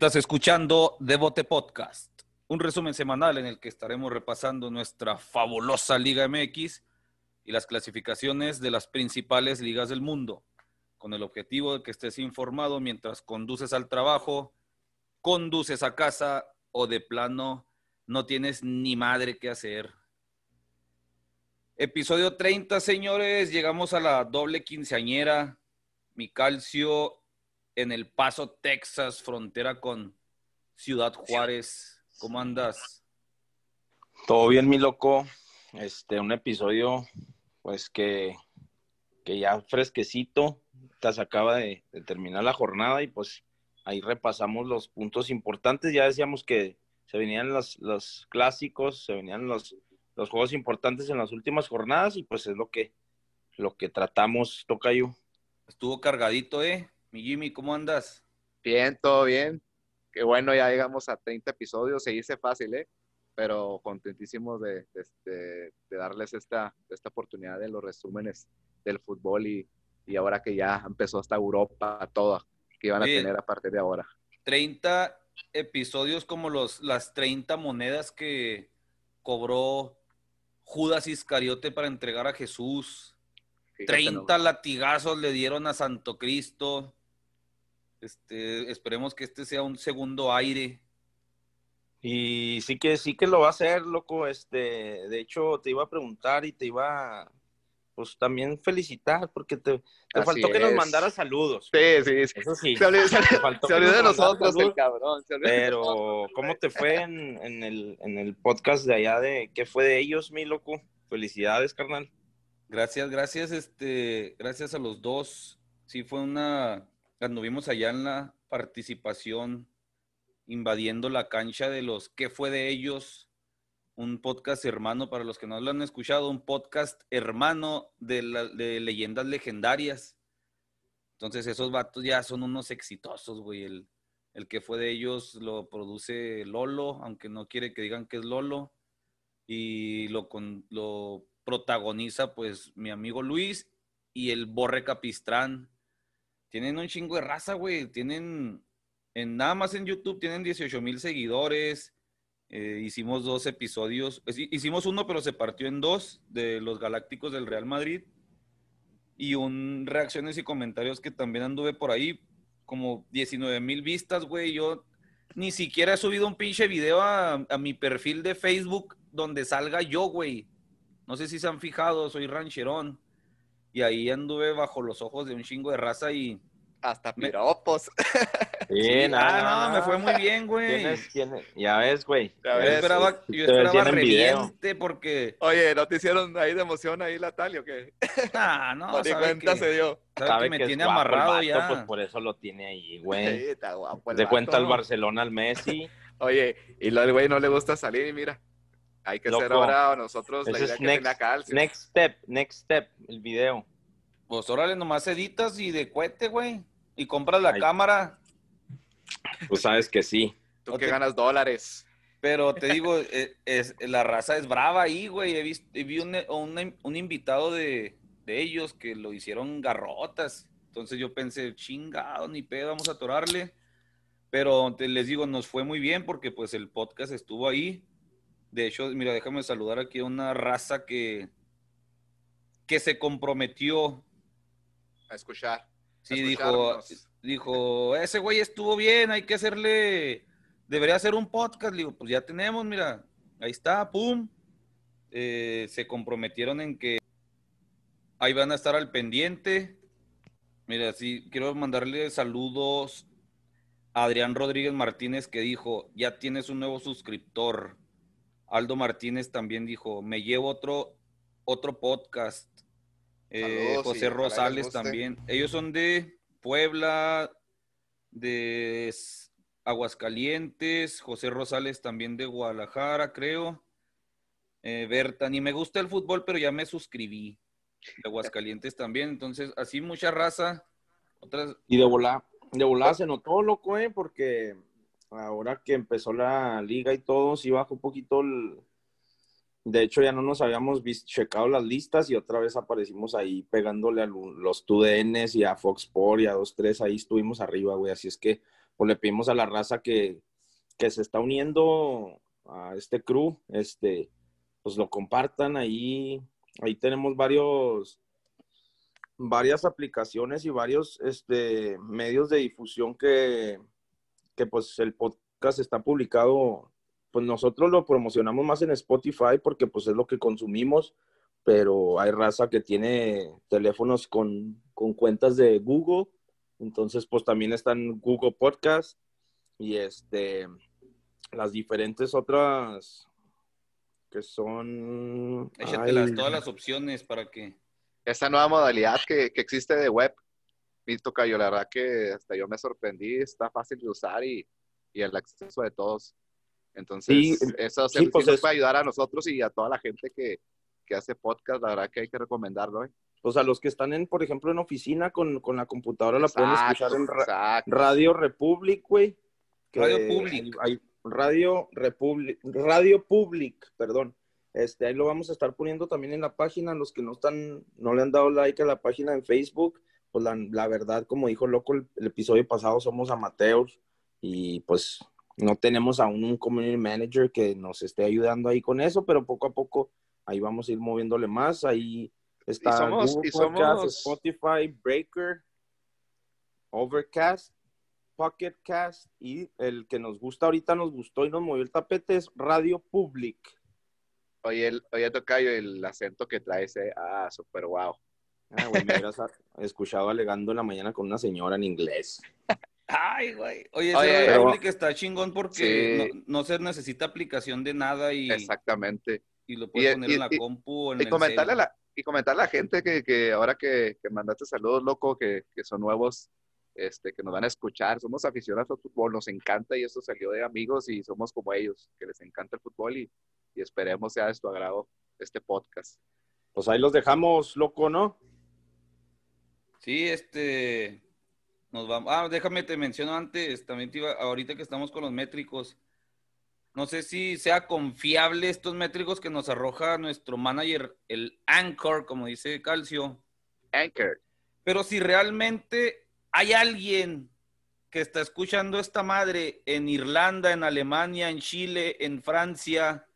Estás escuchando Devote Podcast, un resumen semanal en el que estaremos repasando nuestra fabulosa Liga MX y las clasificaciones de las principales ligas del mundo, con el objetivo de que estés informado mientras conduces al trabajo, conduces a casa o de plano no tienes ni madre que hacer. Episodio 30, señores, llegamos a la doble quinceañera. Mi calcio en El Paso, Texas, frontera con Ciudad Juárez. ¿Cómo andas? Todo bien, mi loco. Este, un episodio, pues que, que ya fresquecito, se acaba de, terminar la jornada y pues ahí repasamos los puntos importantes. Ya decíamos que se venían los, los clásicos, se venían los, los juegos importantes en las últimas jornadas y pues es lo que, lo que tratamos, toca yo. Estuvo cargadito, ¿eh? Mi Jimmy, ¿cómo andas? Bien, todo bien. Qué bueno, ya llegamos a 30 episodios, se dice fácil, ¿eh? Pero contentísimos de, de, darles esta, esta oportunidad de los resúmenes del fútbol y, y ahora que ya empezó hasta Europa, todo que iban a tener a partir de ahora. 30 episodios como los, las 30 monedas que cobró Judas Iscariote para entregar a Jesús. 30 latigazos le dieron a Santo Cristo. Este, esperemos que este sea un segundo aire. Y sí que sí que lo va a hacer, loco. Este, de hecho, te iba a preguntar y te iba pues también felicitar porque te, faltó que nos mandara saludos. Sí, sí, sí. Eso sí. Se olvidó, de nosotros el cabrón. Pero, ¿cómo te fue en, el, en el podcast de allá de qué fue de ellos, mi loco? Felicidades, carnal. Gracias, gracias, este, gracias a los dos. Sí, fue una, anduvimos allá en la participación, invadiendo la cancha de los ¿Qué fue de ellos? Un podcast hermano, para los que no lo han escuchado, un podcast hermano de, leyendas legendarias. Entonces esos vatos ya son unos exitosos, güey. El, el que fue de ellos lo produce Lolo, aunque no quiere que digan que es Lolo. Y lo, con, lo protagoniza pues mi amigo Luis y el Borre Capistrán. Tienen un chingo de raza, güey. Tienen, en, nada más en YouTube tienen 18 mil seguidores. Eh, hicimos dos episodios. Hicimos uno, pero se partió en dos de los Galácticos del Real Madrid. Y un reacciones y comentarios que también anduve por ahí. Como 19 mil vistas, güey. Yo ni siquiera he subido un pinche video a mi perfil de Facebook donde salga yo, güey. No sé si se han fijado, soy rancherón. Y ahí anduve bajo los ojos de un chingo de raza y. Hasta piropos. Bien, ah, no, me fue muy bien, güey. Ya ves, güey. Yo esperaba, yo esperaba reviente porque. Oye, ¿no te hicieron ahí de emoción ahí la Tali o qué? Ah, no, no. cuenta se dio. Sabe, que me tiene amarrado ya. Pues por eso lo tiene ahí, güey. Sí, está guapo De cuenta al Barcelona al Messi. Oye, y lo del güey no le gusta salir y mira. Hay que ser ahora nosotros la idea que next, calcio. Next step, next step, el video. Pues órale, nomás editas y de cuete, güey. Y compras la cámara. Pues sabes que sí. Tú que ganas dólares. Pero te digo, e, es, la raza es brava ahí, güey. He visto, vi un, un, invitado de, de, ellos que lo hicieron garrotas. Entonces yo pensé, chingado, ni pedo, vamos a atorarle. Pero te, les digo, nos fue muy bien porque pues el podcast estuvo ahí. De hecho, mira, déjame saludar aquí a una raza que, que se comprometió a escuchar. Sí, dijo, dijo, ese güey estuvo bien, hay que hacerle, debería hacer un podcast. digo, pues ya tenemos, mira, ahí está, pum. Eh, se comprometieron en que ahí van a estar al pendiente. Mira, sí, quiero mandarle saludos a Adrián Rodríguez Martínez que dijo, ya tienes un nuevo suscriptor. Aldo Martínez también dijo, me llevo otro, otro podcast. Eh, José Rosales también. Ellos son de Puebla, de Aguascalientes, José Rosales también de Guadalajara, creo. Eh, Berta, ni me gusta el fútbol, pero ya me suscribí. De Aguascalientes también, entonces así mucha raza. Otras... Y de volar, de volar se notó, loco, ¿eh? porque ahora que empezó la liga y todo, sí bajó un poquito el... De hecho, ya no nos habíamos visto, checado las listas y otra vez aparecimos ahí pegándole a los TUDNs y a Fox Sport y a dos, tres, ahí estuvimos arriba, güey. Así es que, pues le pedimos a la raza que, que se está uniendo a este crew, este, pues lo compartan ahí. Ahí tenemos varios, varias aplicaciones y varios este, medios de difusión que, que pues el podcast está publicado. Pues nosotros lo promocionamos más en Spotify porque pues es lo que consumimos, pero hay raza que tiene teléfonos con, con cuentas de Google, entonces pues también están Google Podcast y este las diferentes otras que son... Échatelas todas las opciones para que... Esta nueva modalidad que, que existe de web, mi tocayo, la verdad que hasta yo me sorprendí, está fácil de usar y, y el acceso de todos. Entonces, eso sí, pues puede ayudar a nosotros y a toda la gente que, que hace podcast, la verdad que hay que recomendarlo. ¿eh? Pues a los que están, en, por ejemplo, en oficina con, con la computadora, la pueden escuchar en Radio Republic, güey. Radio Public. Hay, Radio Republic, Radio Public, perdón. Este, ahí lo vamos a estar poniendo también en la página. Los que no están, no le han dado like a la página en Facebook, pues la, verdad, como dijo Loco el, episodio pasado, somos amateurs y pues no tenemos aún un community manager que nos esté ayudando ahí con eso, pero poco a poco ahí vamos a ir moviéndole más. Ahí está Google Podcast, Spotify, Breaker, Overcast Pocket Cast y el que nos gusta ahorita, nos gustó y nos movió el tapete es Radio Public. Oye, el, oye Tocayo, el acento que trae ese, ah, súper guau. Ah, güey, me hubieras escuchado alegando en la mañana con una señora en inglés. Ay, güey. Oye, ese Radio Public está chingón porque no, se necesita aplicación de nada y... Exactamente. Y lo puedes poner en la compu o en y comentarle a la, y comentarle a la gente que, que ahora que, que mandaste saludos, loco, que, que son nuevos, este, que nos van a escuchar. Somos aficionados al fútbol, nos encanta y esto salió de amigos y somos como ellos, que les encanta el fútbol y, y esperemos sea de tu agrado este podcast. Pues ahí los dejamos, loco, ¿no? Sí, este, nos vamos. Ah, déjame te menciono antes, también te iba, ahorita que estamos con los métricos. No sé si sea confiable estos métricos que nos arroja nuestro manager, el Anchor, como dice Calcio. Anchor. Pero si realmente hay alguien que está escuchando esta madre en Irlanda, en Alemania, en Chile, en Francia,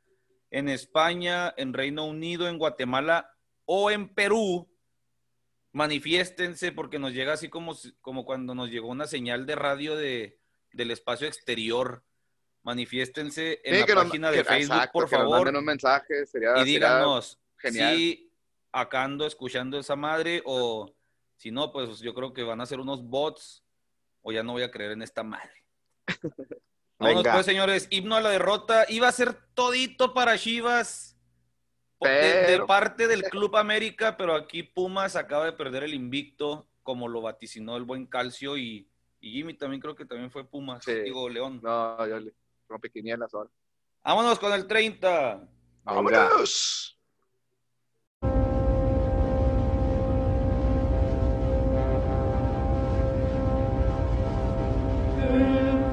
en España, en Reino Unido, en Guatemala o en Perú, manifiéstense porque nos llega así como, como cuando nos llegó una señal de radio de, del espacio exterior. Manifiéstense en la página de Facebook, por favor. un mensaje, y díganos si acá ando escuchando esa madre o si no, pues yo creo que van a ser unos bots o ya no voy a creer en esta madre. Vamos pues, señores. Himno a la derrota. Iba a ser todito para Chivas de, parte del Club América, pero aquí Pumas acaba de perder el invicto, como lo vaticinó el buen Calcio y, Jimmy también creo que también fue Pumas. Digo, León. No, yo le rompe quinielas ahora. Vámonos con el 30. Vámonos. Jaimes,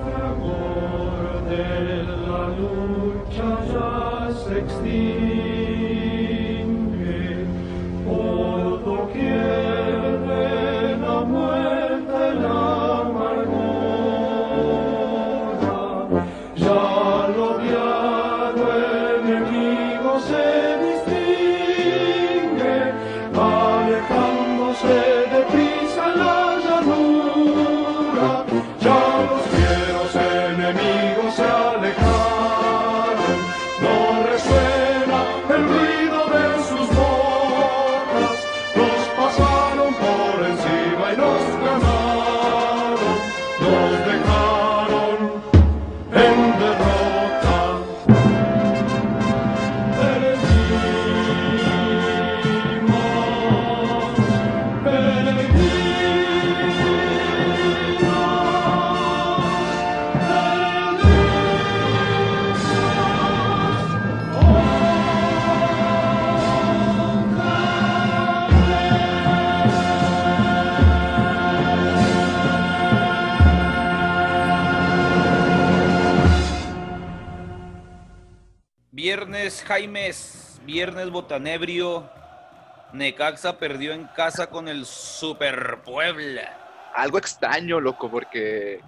viernes botanebrio. Necaxa perdió en casa con el Super Puebla. Algo extraño, loco, porque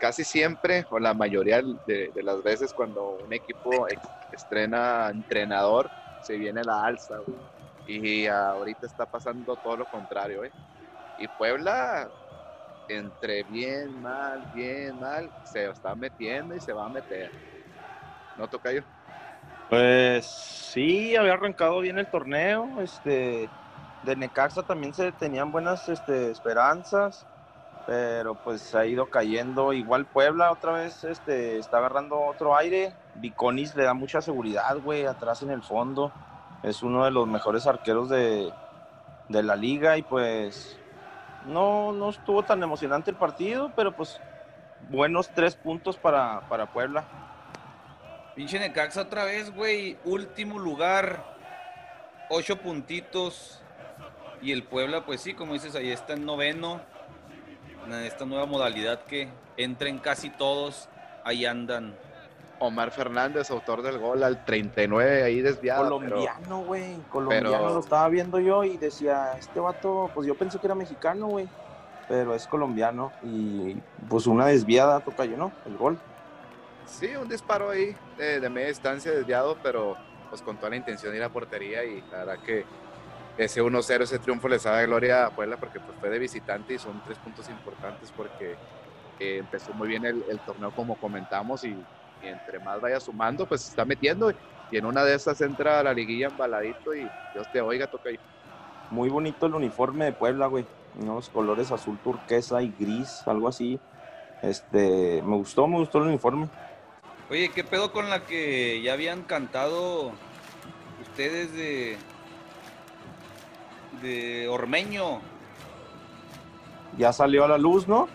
casi siempre, o la mayoría de, las veces cuando un equipo estrena entrenador, se viene la alza, Y ahorita está pasando todo lo contrario, ¿eh? Y Puebla, entre bien, mal, bien, mal, se está metiendo y se va a meter. ¿No, toca yo? Pues sí, había arrancado bien el torneo, este, de Necaxa también se tenían buenas este, esperanzas, pero pues ha ido cayendo. Igual Puebla otra vez este, está agarrando otro aire. Viconis le da mucha seguridad, güey, atrás en el fondo. Es uno de los mejores arqueros de, de la liga y pues no, no estuvo tan emocionante el partido, pero pues buenos tres puntos para, para Puebla. Pinche Necaxa otra vez, güey. Último lugar. Ocho puntitos. Y el Puebla, pues sí, como dices, ahí está en noveno. En esta nueva modalidad que entren casi todos. Ahí andan. Omar Fernández, autor del gol al 39, ahí desviado. Colombiano, güey. Colombiano lo estaba viendo yo y decía, este vato, pues yo pensé que era mexicano, güey. Pero es colombiano. Y pues una desviada toca yo, ¿no? El gol. Sí, un disparo ahí de, media distancia desviado, pero pues con toda la intención de ir a portería y la verdad que ese 1-0, ese triunfo les da gloria a Puebla porque pues, fue de visitante y son tres puntos importantes porque eh, empezó muy bien el, torneo como comentamos y, entre más vaya sumando pues se está metiendo y en una de esas entra la liguilla embaladito y Dios te oiga, toca ahí. Muy bonito el uniforme de Puebla, güey. Unos colores azul turquesa y gris, algo así. Este, me gustó, me gustó el uniforme. Oye, ¿qué pedo con la que ya habían cantado ustedes de. de Ormeño? Ya salió a la luz, ¿no?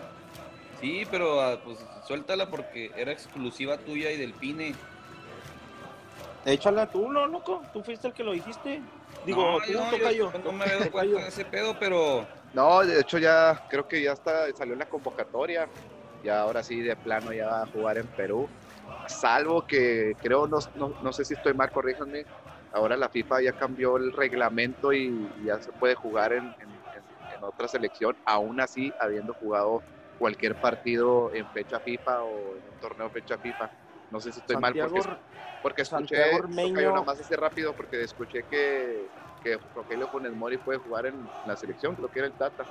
Sí, pero ah, pues suéltala porque era exclusiva tuya y del Pine. Échala tú, ¿no, loco? Tú fuiste el que lo dijiste. Digo, no, tú, no, yo, no me veo cuenta de ese pedo, pero. No, de hecho ya creo que ya está, salió en la convocatoria. Ya ahora sí de plano ya va a jugar en Perú salvo que creo, no, no, sé si estoy mal, corríjanme, ahora la FIFA ya cambió el reglamento y ya se puede jugar en, en, otra selección, aún así habiendo jugado cualquier partido en fecha FIFA o en un torneo fecha FIFA. No sé si estoy mal porque, porque escuché, nada más así rápido porque escuché que, que Rogelio Funes Mori puede jugar en la selección, creo que era el Tata.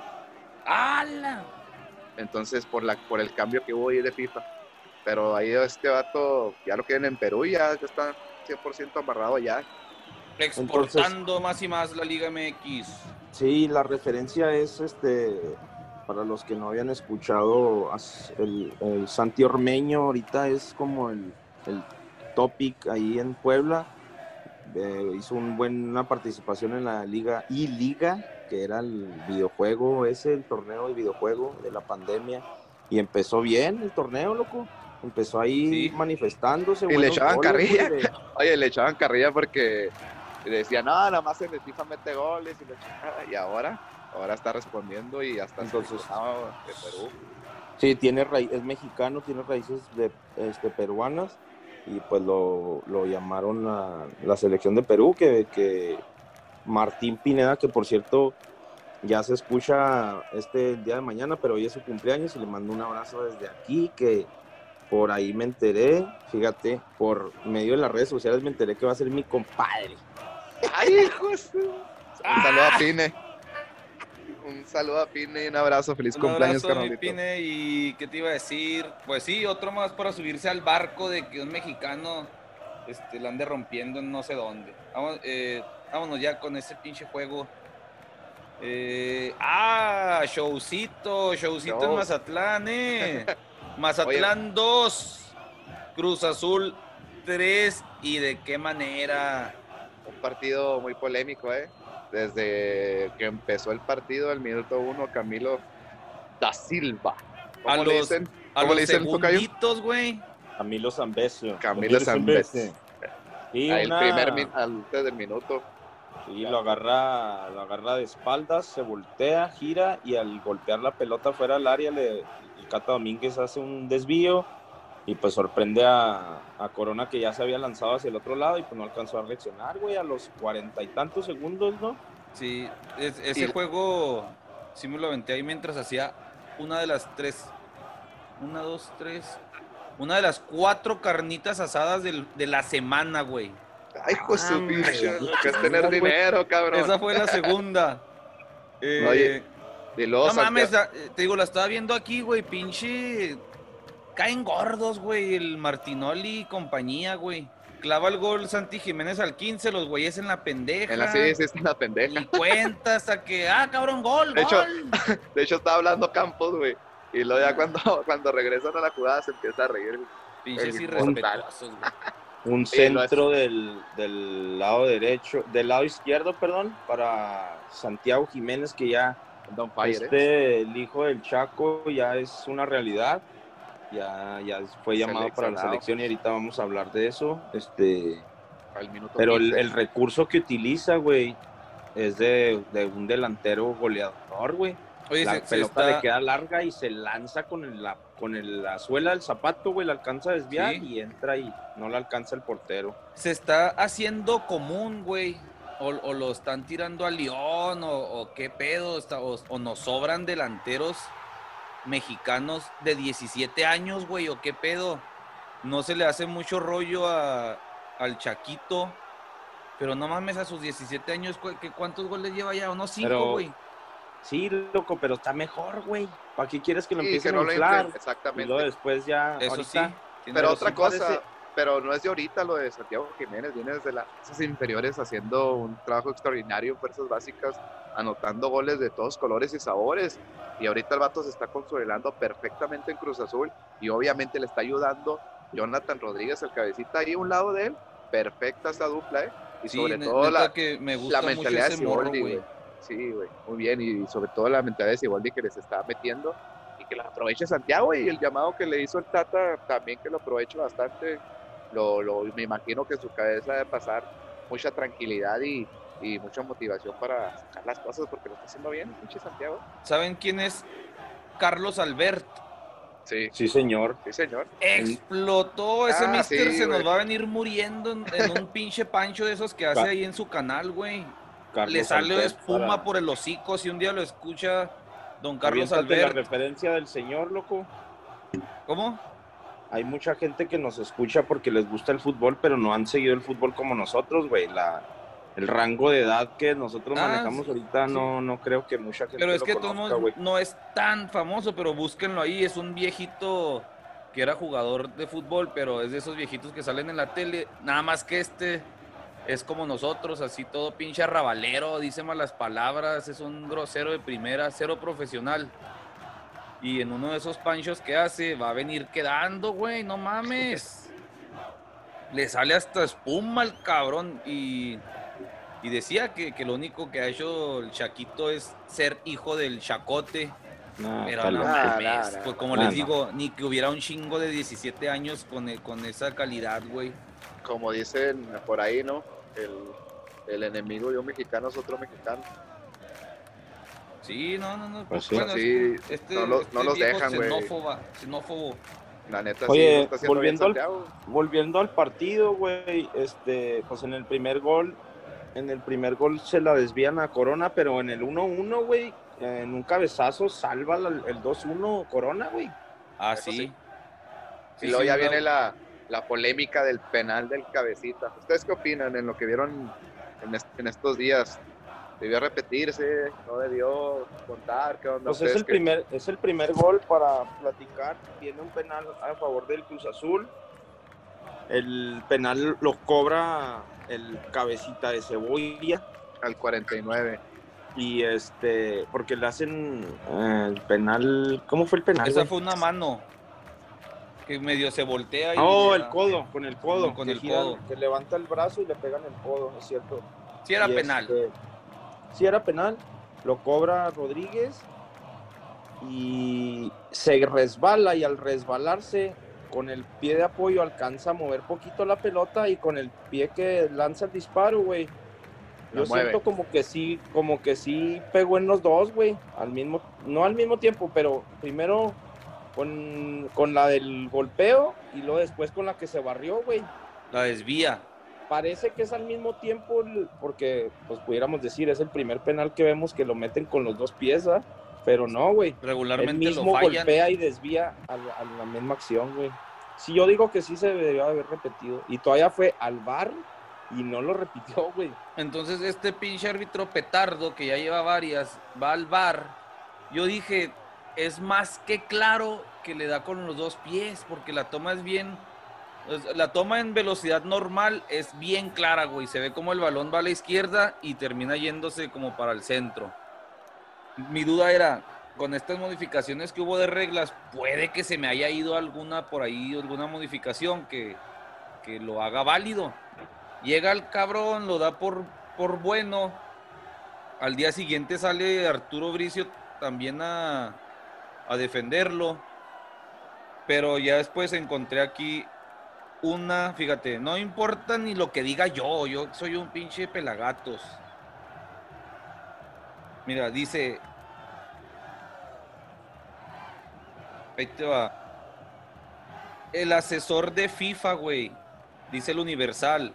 ¡Hala! Entonces, por, la, por el cambio que hubo ahí de FIFA. Pero ahí este vato ya lo quieren en Perú y ya, está 100% amarrado ya. Exportando más y más la Liga MX. Sí, la referencia es este para los que no habían escuchado el, Santi Ormeño ahorita es como el, topic ahí en Puebla. Eh, hizo un buena participación en la liga y liga que era el videojuego ese, el torneo de videojuego de la pandemia. Y empezó bien el torneo, loco. Empezó ahí manifestándose. Y le echaban carrilla. Oye, le echaban carrilla porque decían, no, nada más en el FIFA mete goles y, y ahora, ahora está respondiendo y hasta entonces de Perú. Sí, tiene raíz, es mexicano, tiene raíces de, este, peruanas y pues lo, llamaron a la selección de Perú, que, que Martín Pineda, que por cierto ya se escucha este día de mañana, pero hoy es su cumpleaños y le mando un abrazo desde aquí, que por ahí me enteré, fíjate, por medio de las redes sociales me enteré que va a ser mi compadre. ¡Ay, hijos! Un saludo a Pine. Un saludo a Pine y un abrazo. Feliz cumpleaños, abrazo, Pine. ¿Y qué te iba a decir? Pues sí, otro más para subirse al barco de que un mexicano este, la ande rompiendo en no sé dónde. Eh, vámonos ya con ese pinche juego. Eh, ah, showcito, showcito en Mazatlán, eh. Mazatlán 2, Cruz Azul 3 y de qué manera. Un partido muy polémico, ¿eh? Desde que empezó el partido, el minuto 1, Camilo da Silva. a los, dicen? A los segunditos, güey. Camilo Zambesio. Camilo Zambesio. Y el primer antes del minuto. Y lo agarra, lo agarra de espaldas, se voltea, gira y al golpear la pelota fuera del área le, Cata Domínguez hace un desvío y pues sorprende a, Corona que ya se había lanzado hacia el otro lado y pues no alcanzó a reaccionar, güey, a los cuarenta y tantos segundos, ¿no? Sí, ese juego sí me lo aventé ahí mientras hacía una de las tres Una, dos, tres. Una de las cuatro carnitas asadas del- de la semana, güey. Ay, pues Ah, que es tener dinero, cabrón. Esa fue la segunda. Eh, Oye, No Santiago- mames, la- eh, te digo, la estaba viendo aquí, güey, pinche. Caen gordos, güey, el Martinoli y compañía, güey. Clava el gol Santi Jiménez al 15, los güeyes en la pendeja. En la sí, sí, está en la pendeja. Y cuenta hasta que, ah, cabrón, gol, De hecho, gol. De hecho, estaba hablando Campos, güey. Y luego ya cuando, cuando regresan a la jugada se empieza a reír. Pinches irrespetuosos, güey. Un centro del, del lado derecho, del lado izquierdo, perdón, para Santiago Jiménez, que ya Don Fire, ¿eh? este, el hijo del Chaco ya es una realidad. Ya, ya fue llamado para la selección y ahorita vamos a hablar de eso. Este, minuto pero el, 15. el recurso que utiliza, güey, es de, de un delantero goleador, güey. Oye, La se, se pelota está, le queda larga y se lanza con, el- la, con el- la suela del zapato, güey, la alcanza a desviar Sí. y entra y no la alcanza el portero. se está haciendo común, güey. O, o lo están tirando a León, o, o qué pedo, está- o, o nos sobran delanteros mexicanos de 17 años, güey, o qué pedo. No se le hace mucho rollo a, al Chaquito, pero no mames, a sus 17 años, ¿qué- ¿cuántos goles lleva ya? Unos 5, Pero- güey. Sí, loco, pero está mejor, güey. ¿Para qué quieres que lo Sí, empiecen que no a lo inflar? Y Exactamente. luego después ya, Eso ahorita, sí. Pero otra cosa, parece- pero no es de ahorita lo de Santiago Jiménez, viene desde las fuerzas inferiores haciendo un trabajo extraordinario en fuerzas básicas, anotando goles de todos colores y sabores. Y ahorita el vato se está consolidando perfectamente en Cruz Azul y obviamente le está ayudando Jonathan Rodríguez, el cabecita ahí a un lado de él. Perfecta esta dupla, ¿eh? Y Sí, sobre todo la, que me la gusta mucho mentalidad de Siboldi, güey. güey. Sí, güey, muy bien. Y sobre todo la mentalidad de Siboldi que les está metiendo y que la aproveche Santiago y el llamado que le hizo el Tata también que lo aproveche bastante. Lo, lo- me imagino que en su cabeza debe pasar mucha tranquilidad y, y mucha motivación para sacar las cosas porque lo está haciendo bien, pinche Santiago. ¿Saben quién es Carlos Albert? Sí, sí, señor. sí, señor. Explotó ese Ah, mister, sí, se nos va a venir muriendo en, en un pinche pancho de esos que hace ahí en su canal, güey. Carlos Le sale Albert espuma para- por el hocico si un día lo escucha don Carlos Aviéntate la Albert. referencia del señor, loco. ¿Cómo? Hay mucha gente que nos escucha porque les gusta el fútbol, pero no han seguido el fútbol como nosotros, güey. La, el rango de edad que nosotros Ah, manejamos sí, ahota sí. no, no creo que mucha gente Pero es lo que conozca, modos no es tan famoso, pero búsquenlo ahí. Es un viejito que era jugador de fútbol, pero es de esos viejitos que salen en la tele. Nada más que este es como nosotros, así todo pinche arrabalero, dice malas palabras, es un grosero de primera, cero profesional. Y en uno de esos panchos que hace, va a venir quedando, güey, no mames. Le sale hasta espuma al cabrón. Y, y decía que, que lo único que ha hecho el Chaquito es ser hijo del Chacote. No, Pero está no loco. Nah, mames, pues como les no. digo, ni que hubiera un chingo de 17 años con, e- con esa calidad, güey. Como dicen por ahí, ¿no? El, el enemigo de un mexicano es otro mexicano. Sí, no, no, no. Pues Pues, bueno, Sí, este, este- no lo- este no los dejan, güey. xenófoba, xenófobo. La neta, Oye, sí, lo está haciendo bien volviendo al-. Volviendo al partido, güey, este, pues en el primer gol, en el primer gol se la desvían a Corona, pero en el 1-1, güey, en un cabezazo salva la- el 2-1 Corona, güey. Ah, Eso sí. sí. Sí, y luego sí, ya viene la, la polémica del penal del cabecita. ¿Ustedes qué opinan en lo que vieron en, est- en estos días? ¿Debió repetirse? ¿No debió contar? ¿Qué onda? Pues es ¿Ustedes el, primer, es el primer gol para platicar. Viene un penal a favor del Cruz Azul. El penal lo cobra el cabecita de cebolla. Al 49. Y este, porque le hacen eh, el penal. ¿Cómo fue el penal? Esa fue una mano que medio se voltea y Oh, el codo, con el codo. Con que el codo. Que levanta el brazo y le pegan el codo, es cierto. Sí era Y penal. este, sí era penal. Lo cobra Rodríguez y se resbala y al resbalarse con el pie de apoyo alcanza a mover poquito la pelota y con el pie que lanza el disparo, güey. Yo mueve. siento como que sí, como que sí pegó en los dos, güey. Al mismo, no al mismo tiempo, pero primero con, con la del golpeo y luego después con la que se barrió, güey La desvía. Parece que es al mismo tiempo, el- porque pues pudiéramos decir, es el primer penal que vemos que lo meten con los dos pies, ¿ah? Pero no, güey. Regularmente mismo lo fallan. golpea y desvía a la, a la misma acción, güey. Sí, yo digo que sí se debió haber repetido. Y todavía fue al bar y no lo repitió, güey. Entonces este pinche árbitro petardo que ya lleva varias va al bar. Yo dije, es más que claro que le da con los dos pies porque la toma es bien... La toma en velocidad normal es bien clara, güey. Se ve como el balón va a la izquierda y termina yéndose como para el centro. Mi duda era, con estas modificaciones que hubo de reglas, puede que se me haya ido alguna por ahí, alguna modificación que, que lo haga válido. Llega el cabrón, lo da por, por bueno. Al día siguiente sale Arturo Bricio también a, a defenderlo. Pero ya después encontré aquí una, fíjate, no importa ni lo que diga yo, yo soy un pinche pelagatos. Mira, dice. Ahí te va. El asesor de FIFA, güey, dice el Universal,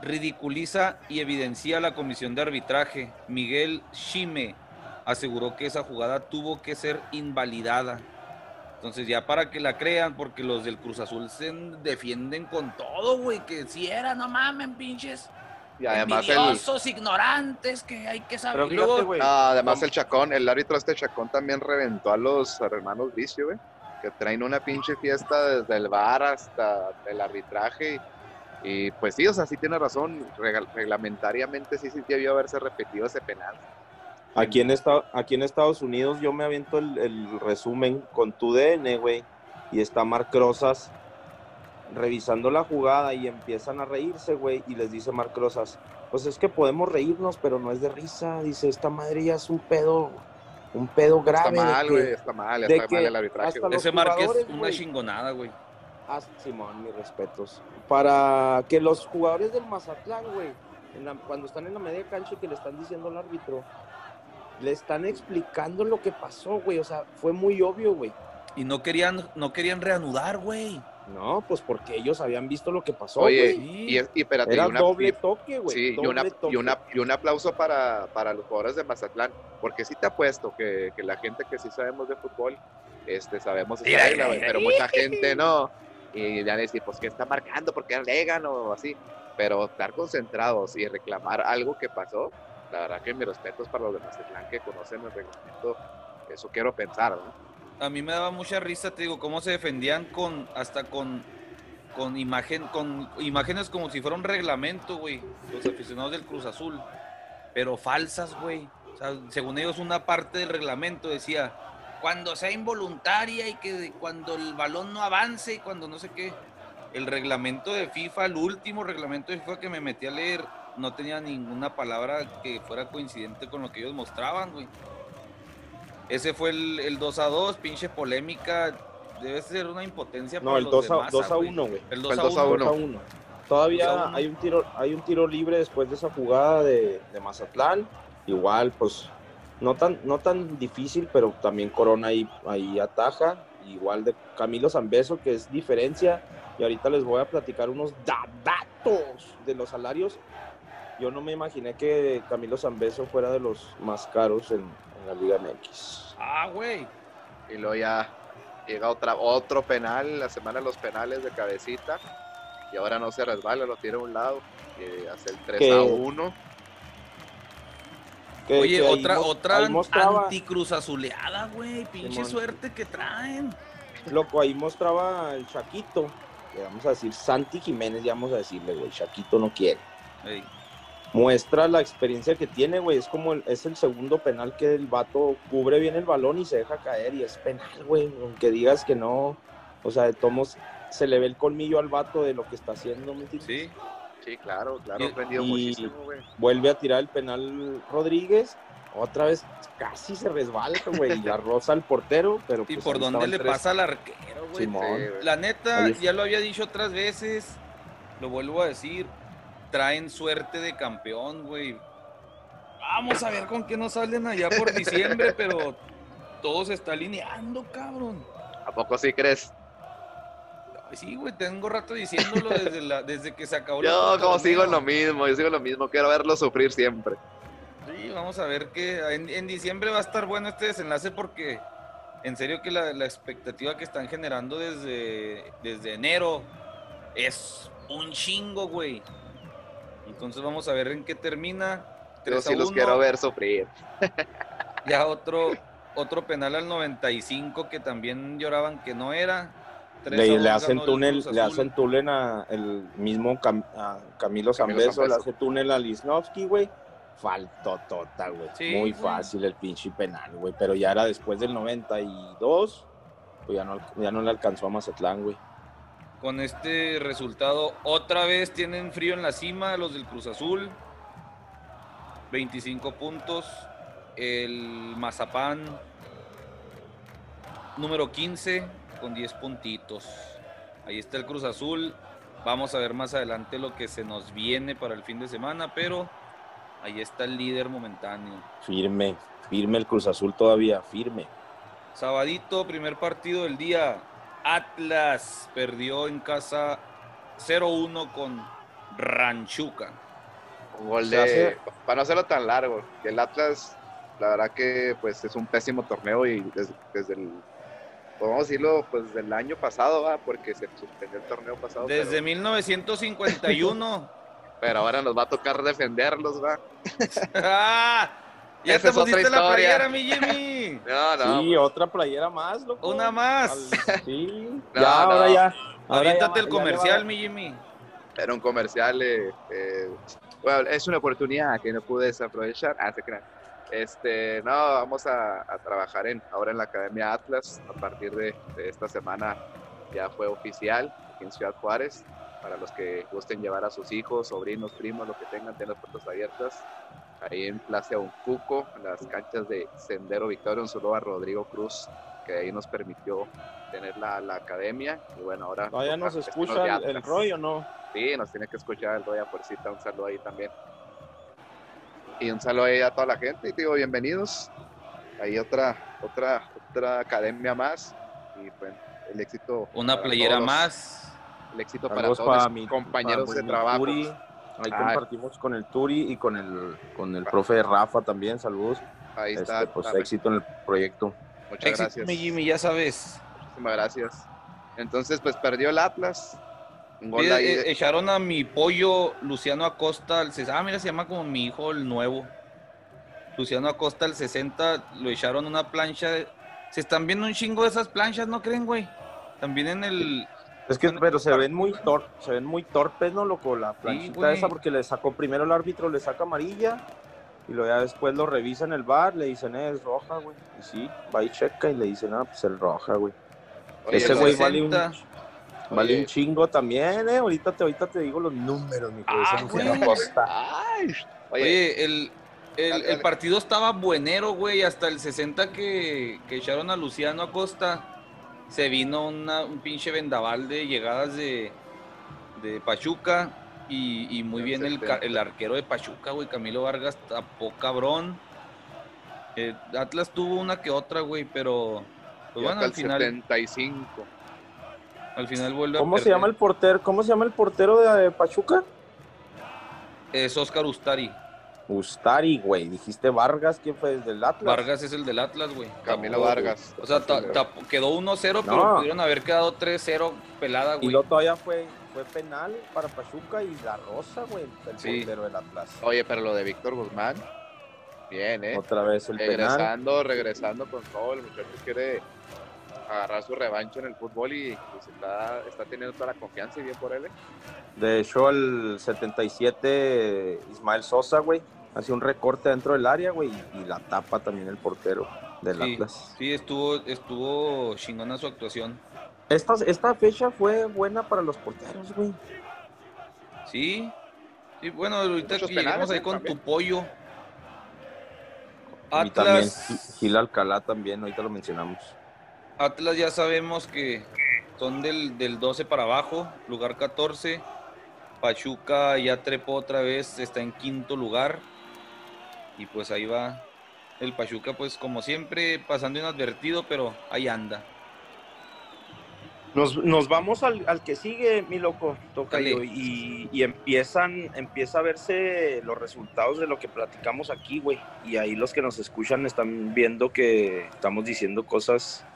ridiculiza y evidencia la comisión de arbitraje. Miguel Shime aseguró que esa jugada tuvo que ser invalidada. Entonces ya para que la crean, porque los del Cruz Azul se defienden con todo, güey, que si era, no mamen, pinches. Y además el, ignorantes, que hay que saber. Pero luego- fíjate, güey. ah, además el Chacón, el árbitro este Chacón también reventó a los hermanos Vicio, güey, que traen una pinche fiesta desde el bar hasta el arbitraje. Y, y, pues sí, o sea, sí tiene razón, regal- reglamentariamente sí, sí debió haberse repetido ese penal. Aquí en, esta, aquí en Estados Unidos yo me aviento el, el resumen con tu DN, güey. Y está Marc Rosas revisando la jugada y empiezan a reírse, güey. Y les dice Marc Rosas, pues es que podemos reírnos, pero no es de risa. Dice, esta madre ya es un pedo, un pedo Está grave. de mal, güey, está mal, está mal el arbitraje. Ese Márquez, jugadores, una chingonada, güey. Ah, Simón, mis respetos. Para que los jugadores del Mazatlán, güey, cuando están en la media cancha y que le están diciendo al árbitro, le están explicando lo que pasó, güey. O sea, fue muy obvio, güey. Y no querían, no querían reanudar, güey. No, pues porque ellos habían visto lo que pasó, Oye, güey. y, y espérate, Era y una- doble y- toque, güey. Sí, y, una, toque. y, una, y un aplauso para, para los jugadores de Mazatlán, porque sí te apuesto que, que la gente que sí sabemos de fútbol, este, sabemos esa Mira, regla, mira, güey, mira. pero mucha gente no. Y ya decir, pues, ¿qué está marcando? ¿Por qué alegan? O así. Pero estar concentrados y reclamar algo que pasó, la verdad que mi respeto es para los de Mazatlán que conocen el reglamento. Eso quiero pensar, ¿no? A mí me daba mucha risa, te digo, cómo se defendían con, hasta con, con imagen, con imágenes como si fuera un reglamento, güey. Los aficionados del Cruz Azul. Pero falsas, güey. Según ellos, una parte del reglamento decía, cuando sea involuntaria y que cuando el balón no avance y cuando no sé qué. El reglamento de FIFA, el último reglamento de FIFA que me metí a leer, no tenía ninguna palabra que fuera coincidente con lo que ellos mostraban, güey. Ese fue el, el 2 a 2, pinche polémica. Debe ser una impotencia No, para el los 2 de a, Maza, 2 a güey. 1, güey. El Fue 2 el a 2 a 1. 2 a 1. Todavía hay un tiro, hay un tiro libre después de esa jugada de, de Mazatlán. Igual, pues, no tan, no tan difícil, pero también Corona ahí, ahí ataja. Igual de Camilo Zambeso, que es diferencia. Y ahorita les voy a platicar unos da- datos de los salarios. Yo no me imaginé que Camilo Zambeso fuera de los más caros en, en la Liga MX. Ah, güey. Y luego ya llega otra, otro penal, la semana de los penales de cabecita. Y ahora no se resbala, lo tira a un lado. Y hace el 3 Que- a 1. Que- Oye, que otra, otra ahí mostraba- anticruz azuleada, güey. Pinche suerte que traen. Loco, ahí mostraba el Chaquito. Le vamos a decir Santi Jiménez, ya vamos a decirle, güey. Chaquito no quiere. Ey, Muestra la experiencia que tiene, güey. Es como el, es el segundo penal que el vato cubre bien el balón y se deja caer. Y es penal, güey. Aunque digas que no. O sea, de tomos se le ve el colmillo al vato de lo que está haciendo. ¿me entiendes? Sí. Sí, claro, claro, aprendido muchísimo, güey. Vuelve a tirar el penal Rodríguez. Otra vez casi se resbala, güey. Y la roza al portero. Pero ¿Y pues, por dónde le tres. pasa al arquero, güey? Sí. La neta, ya lo había dicho otras veces, lo vuelvo a decir, traen suerte de campeón, güey. Vamos a ver con qué nos salen allá por diciembre, pero todo se está alineando, cabrón. ¿A poco sí crees? Sí, güey, tengo rato diciéndolo desde, la, desde que se acabó Yo como sigo lo mismo, yo sigo lo mismo, quiero verlo sufrir siempre. Sí, vamos a ver que en, en diciembre va a estar bueno este desenlace porque en serio que la, la expectativa que están generando desde, desde enero es un chingo, güey. Entonces vamos a ver en qué termina. Yo 3 sí a los 1. quiero ver sufrir. Ya otro, otro penal al 95 que también lloraban que no era. 3 a Le, 1 le hacen túnel, le hacen túnel a el mismo Cam- a Camilo Zambeso, le hace túnel a Lisnowski, güey. Faltó tota, güey. Sí, Muy güey. fácil el pinche penal, güey. Pero ya era después del 92, pues ya no, ya no le alcanzó a Mazatlán, güey. Con este resultado, otra vez tienen frío en la cima los del Cruz Azul. 25 puntos. El Mazapán, número 15, con 10 puntitos. Ahí está el Cruz Azul. Vamos a ver más adelante lo que se nos viene para el fin de semana, pero ahí está el líder momentáneo. Firme, firme el Cruz Azul todavía, firme. Sabadito, primer partido del día. Atlas perdió en casa 0-1 con Ranchuca. Un gol de. Para no hacerlo tan largo, que el Atlas, la verdad que pues es un pésimo torneo y desde, desde el. Podemos decirlo, pues desde el año pasado, ¿va? porque se suspendió el torneo pasado. Desde pero, 1951. pero ahora nos va a tocar defenderlos, ¿va? ¡Ah! Ya Esa te pusiste la playera, mi Jimmy. No, no. sí, otra playera más, loco. Una más. Sí, No, ya, ahora no. ya. ya- el comercial, mi Jimmy. Era un comercial. eh, eh, bueno, es una oportunidad que no pude desaprovechar. Ah, se crean. Este, no, vamos a, a trabajar en, ahora en la Academia Atlas. A partir de, de esta semana ya fue oficial aquí en Ciudad Juárez. Para los que gusten llevar a sus hijos, sobrinos, primos, lo que tengan, tienen las puertas abiertas. Ahí en Plaza Uncuco, en las canchas de Sendero Victoria, un saludo a Rodrigo Cruz, que ahí nos permitió tener la, la academia. Y bueno, ahora. ¿Todavía nos escucha el, el. Roy o no? Sí, nos tiene que escuchar el Roya Porcita, un saludo ahí también. Y un saludo ahí a toda la gente y te digo, bienvenidos. Ahí otra, otra, otra academia más. Y bueno, el éxito. Una playera todos, más. El éxito para todos para mis mi compañeros para de trabajo. Ahí Ah. compartimos con el Turi y con el, con el profe Rafa también. Saludos. Ahí Este, está. pues éxito en el proyecto. Muchas Éxito, gracias. mi Jimmy, ya sabes. Muchísimas gracias. Entonces, pues perdió el Atlas. Eh, de- echaron a mi pollo Luciano Acosta al 60. Ah, mira, se llama como mi hijo el nuevo. Luciano Acosta al 60, lo echaron una plancha. Se están viendo un chingo de esas planchas, ¿no creen, güey? También en el. Es que, pero se ven muy tor se ven muy torpes, ¿no, loco? La planchita esa, porque le sacó primero el árbitro, le saca amarilla, y luego ya después lo revisa en el bar, le dicen, eh, es roja, güey. Y sí, va y checa y le dicen, ah, pues es roja, güey. Oye, Ese güey vale un, 60. vale un chingo también, eh. Ahorita te, ahorita te digo los números, mi Ah, oye, Oye, el, el, el partido estaba buenero, güey. Hasta el 60 que, que echaron a Luciano Acosta. Se vino una- un pinche vendaval de llegadas de, de Pachuca. Y, y muy bien el, ca- 70. el arquero de Pachuca, güey. Camilo Vargas tapó cabrón. Eh, Atlas tuvo una que otra, güey, pero. Pues y bueno, al final, 75. al final vuelve a ¿Cómo se perder. llama el portero? ¿Cómo se llama el portero de, de Pachuca? Es Oscar Ustari. Ustari, güey. Dijiste Vargas, ¿quién fue? ¿Desde el Atlas? Vargas es el del Atlas, güey. Camilo Tapó, Vargas. O sea, ta- quedó 1-0, pero pudieron haber quedado 3-0 pelada, Y güey. luego todavía fue, fue penal para Pachuca y la Rosa, güey, el Sí. portero del Atlas. Oye, pero lo de Víctor Guzmán, bien, ¿eh? Otra vez el penal. regresando, regresando con todo. El muchacho quiere agarrar su revancha en el fútbol y pues, está, está teniendo toda la confianza y bien por él. ¿eh? De hecho, el 77, Ismael Sosa, güey, hace un recorte dentro del área, güey, y, la tapa también el portero del Sí, Atlas. sí, estuvo, estuvo chingona su actuación. Esta, esta fecha fue buena para los porteros, güey. Sí, sí, bueno, ahorita que llegamos ahí ¿eh? con También. tu pollo. Y también Atlas, Gi- Gil Alcalá también, ahorita lo mencionamos. Atlas ya sabemos que son del, del 12 para abajo, lugar 14. Pachuca ya trepó otra vez, está en quinto lugar. Y pues ahí va el Pachuca, pues como siempre, pasando inadvertido, pero ahí anda. Nos, nos vamos al, al, que sigue, mi loco, Tocayo, y, y, empiezan, empieza a verse los resultados de lo que platicamos aquí, güey. Y ahí los que nos escuchan están viendo que estamos diciendo cosas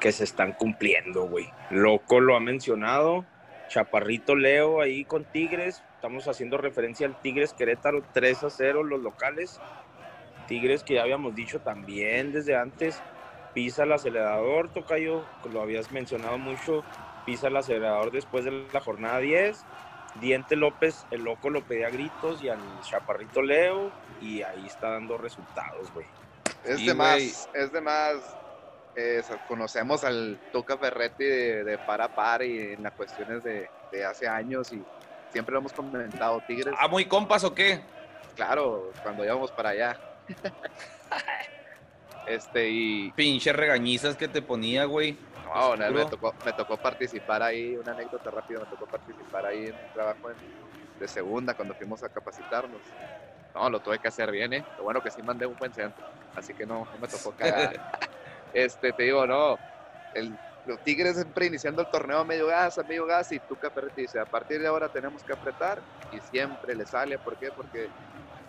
que se están cumpliendo, güey. Loco lo ha mencionado, Chaparrito Leo ahí con Tigres, estamos haciendo referencia al Tigres Querétaro 3 a 0 los locales. Tigres que ya habíamos dicho también desde antes, pisa el acelerador, Tocayo, lo habías mencionado mucho, pisa el acelerador después de la jornada 10. Diente López, el loco lo pedía a gritos y al Chaparrito Leo, y ahí está dando resultados, güey. Es de más, es de más. conocemos al Tuca Ferretti de, de par a par y en las cuestiones de, de, hace años y siempre lo hemos comentado, Tigres. ¿Ah, muy compas o qué? Claro, cuando íbamos para allá. Este, y. Pinche regañizas que te ponía, güey. No, me tocó, me tocó participar ahí, una anécdota rápida, me tocó participar ahí en un trabajo de segunda cuando fuimos a capacitarnos. No, lo tuve que hacer bien, ¿eh? Lo bueno que sí mandé un buen centro, así que no, no me tocó cagar. este, te digo, no, el, los Tigres siempre iniciando el torneo a medio gas, a medio gas, y tú Caperrete dice, a partir de ahora tenemos que apretar, y siempre le sale, ¿por qué? Porque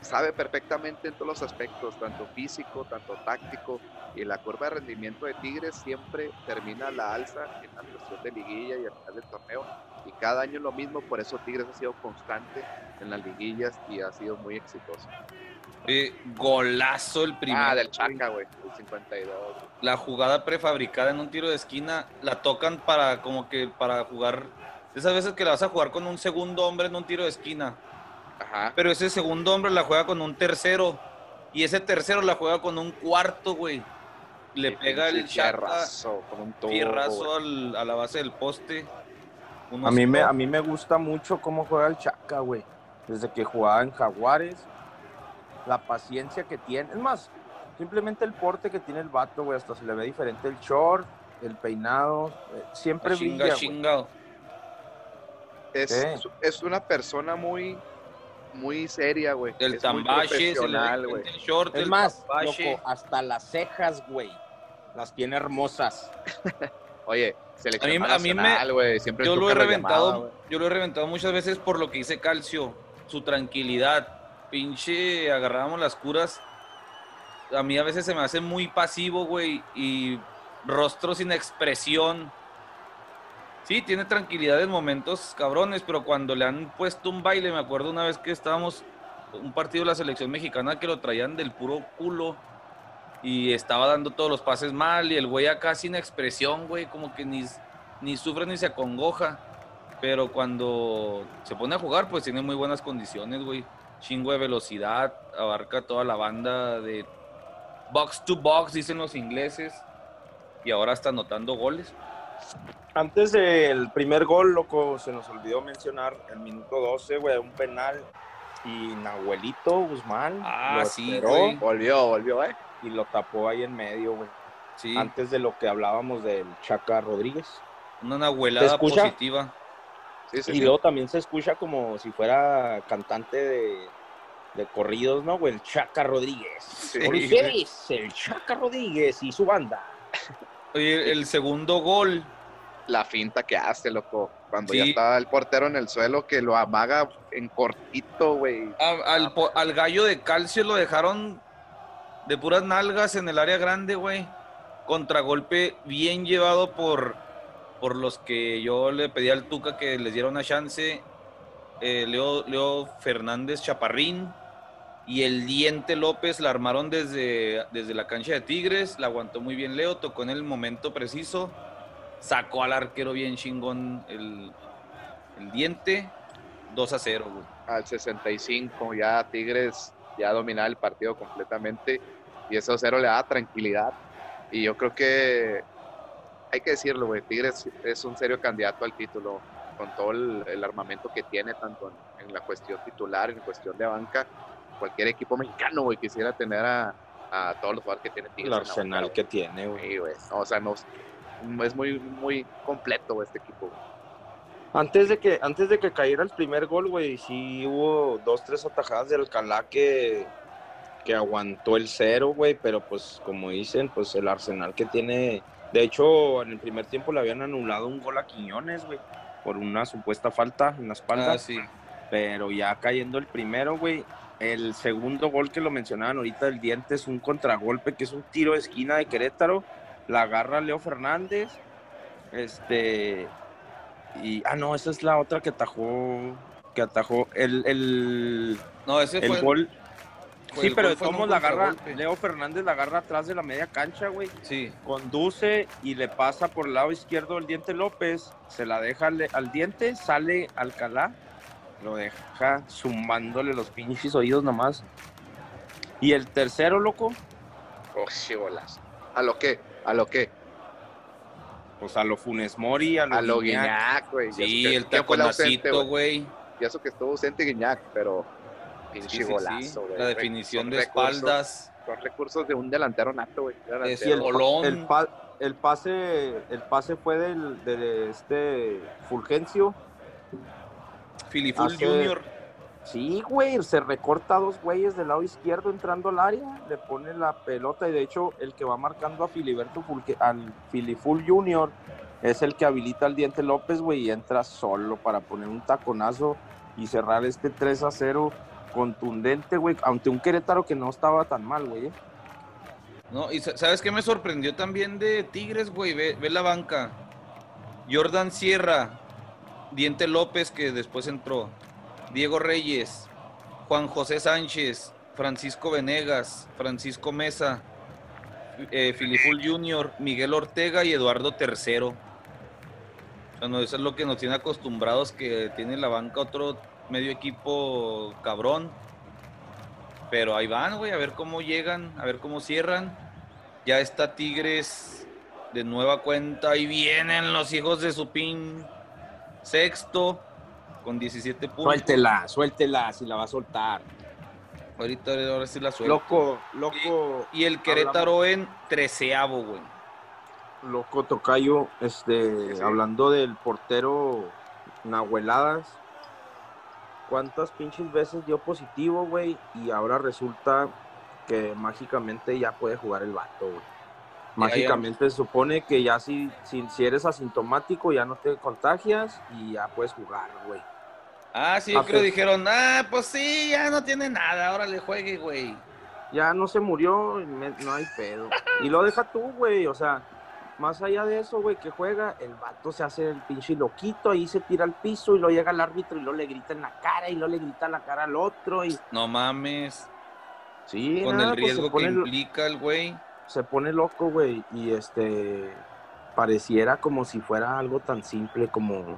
sabe perfectamente en todos los aspectos, tanto físico, tanto táctico, y la curva de rendimiento de Tigres siempre termina la alza en la cuestión de liguilla y al final del torneo, y cada año lo mismo, por eso Tigres ha sido constante en las liguillas y ha sido muy exitoso. Eh, golazo el primer. Ah, del Chaca, güey, el 52. La jugada prefabricada en un tiro de esquina, la tocan para como que para jugar. Esas veces que la vas a jugar con un segundo hombre en un tiro de esquina pero ese segundo hombre la juega con un tercero. Y ese tercero la juega con un cuarto, güey. Le pega el fierrazo, con un tubo, a la base del poste. a mí, me, a mí me gusta mucho cómo juega el Chaca, güey. Desde que jugaba en Jaguares, la paciencia que tiene. Es más, simplemente el porte que tiene el vato, güey. Hasta se le ve diferente el short, el peinado. Eh, siempre brilla, Es, es una persona muy muy seria, güey. El tambache, el, short, es más, loco, hasta las cejas, güey. Las tiene hermosas. Oye, se le a mí, a mí me, Siempre yo lo he reventado, yo lo he reventado muchas veces por lo que dice Calcio, su tranquilidad. Pinche, agarrábamos las curas. A mí a veces se me hace muy pasivo, güey, y rostro sin expresión Sí, tiene tranquilidad en momentos cabrones, pero cuando le han puesto un baile, me acuerdo una vez que estábamos un partido de la selección mexicana que lo traían del puro culo y estaba dando todos los pases mal y el güey acá sin expresión, güey, como que ni, ni sufre ni se acongoja. Pero cuando se pone a jugar, pues tiene muy buenas condiciones, güey. Chingo de velocidad, abarca toda la banda de box to box, dicen los ingleses. Y ahora está anotando goles. Antes del primer gol, loco, se nos olvidó mencionar el minuto 12, güey, un penal. Y Nahuelito Guzmán ah, sí, güey. Volvió, volvió, eh. Y lo tapó ahí en medio, güey. Sí. Antes de lo que hablábamos del Chaca Rodríguez. Una nahuelada positiva. Sí, sí, y luego también se escucha como si fuera cantante de, de corridos, ¿no, güey? El Chaca Rodríguez. Sí, el Chaca Rodríguez y su banda. Oye, el segundo gol la finta que hace, loco. Cuando ya está el portero en el suelo, que lo amaga en cortito, güey. Al, gallo de calcio lo dejaron de puras nalgas en el área grande, güey. Contragolpe bien llevado por, por los que yo le pedí al Tuca que les diera una chance. Eh, Leo, Leo Fernández Chaparrín y el Diente López la armaron desde, desde la cancha de Tigres. La aguantó muy bien Leo, tocó en el momento preciso sacó al arquero bien chingón el, diente. 2 a 0, güey. Al 65 ya Tigres ya dominaba el partido completamente y eso 0 le da tranquilidad. Y yo creo que hay que decirlo, güey, Tigres es un serio candidato al título con todo el, armamento que tiene, tanto en, la cuestión titular, en cuestión de banca. Cualquier equipo mexicano, güey, quisiera tener a, todos los jugadores que tiene Tigres. El arsenal que tiene, güey. o sea, nos, es muy, muy completo este equipo. Antes de que, antes de que cayera el primer gol, güey, sí hubo dos, tres atajadas de Alcalá que, que aguantó el cero, güey, pero pues como dicen, pues el arsenal que tiene De hecho, en el primer tiempo le habían anulado un gol a Quiñones, güey, por una supuesta falta en la espalda. Ah, sí. Pero ya cayendo el primero, güey, el segundo gol que lo mencionaban ahorita del diente es un contragolpe, que es un tiro de esquina de Querétaro. La agarra Leo Fernández. Este. Y. Ah, no, esa es la otra que atajó. Que atajó. El, el, No, ese el fue. gol. Sí, el pero de la agarra. Leo Fernández la agarra atrás de la media cancha, güey. Sí. Conduce y le pasa por el lado izquierdo el diente López. Se la deja al, al diente, sale Alcalá. Lo deja zumbándole los pinches oídos nomás. Y el tercero, loco, Oh, sí, bolas. ¿A lo qué? ¿A lo qué? pues a lo Funes Mori, a lo, A lo Guiñac. Güey. Sí, que- el ¿quién fue el ausente, taconacito, güey? Y eso que estuvo ausente Guiñac, pero pinche Sí, golazo, güey. La definición de recursos- espaldas. Son recursos de un delantero nato, güey. Es el bolón. el pa- el pase, el pase fue del, de este Fulgencio. Filiful Hace- Junior. Sí, güey, se recorta a dos güeyes del lado izquierdo entrando al área, le pone la pelota y de hecho el que va marcando a Filiberto al Filiful Junior es el que habilita al Diente López, güey, y entra solo para poner un taconazo y cerrar este 3 a 0 contundente, güey, ante un Querétaro que no estaba tan mal, güey. ¿eh? No, y sa- ¿sabes qué me sorprendió también de Tigres, güey? Ve, ve la banca. Jordan Sierra, Diente López, que después entró. Diego Reyes, Juan José Sánchez, Francisco Venegas, Francisco Mesa, eh, Filiful Junior, Miguel Ortega y Eduardo Tercero. Bueno, eso es lo que nos tiene acostumbrados, que tiene la banca otro medio equipo cabrón. Pero ahí van, güey, a ver cómo llegan, a ver cómo cierran. Ya está Tigres de nueva cuenta. Ahí vienen los hijos de su pin sexto con 17 puntos. Suéltela, suéltela, si la va a soltar. Ahorita ahora sí la suelto. Loco, loco, Y el Querétaro en treceavo, güey. loco Tocayo, este, Sí. hablando del portero Nahueladas, ¿cuántas pinches veces dio positivo, güey? Y ahora resulta que mágicamente ya puede jugar el vato, güey. Mágicamente se supone que ya si, si, si eres asintomático ya no te contagias y ya puedes jugar, güey. Ah, sí, yo Ah, creo pues. dijeron, ah, pues sí, ya no tiene nada, ahora le juegue, güey. Ya no se murió, me- no hay pedo. Y lo deja tú, güey, o sea, más allá de eso, güey, que juega, el vato se hace el pinche loquito, ahí se tira al piso y lo llega el árbitro y lo le grita en la cara y lo le grita en la cara al otro y... No mames. Sí, Con nada, el pues, riesgo que implica el güey. Se pone loco, güey, y este... Pareciera como si fuera algo tan simple como...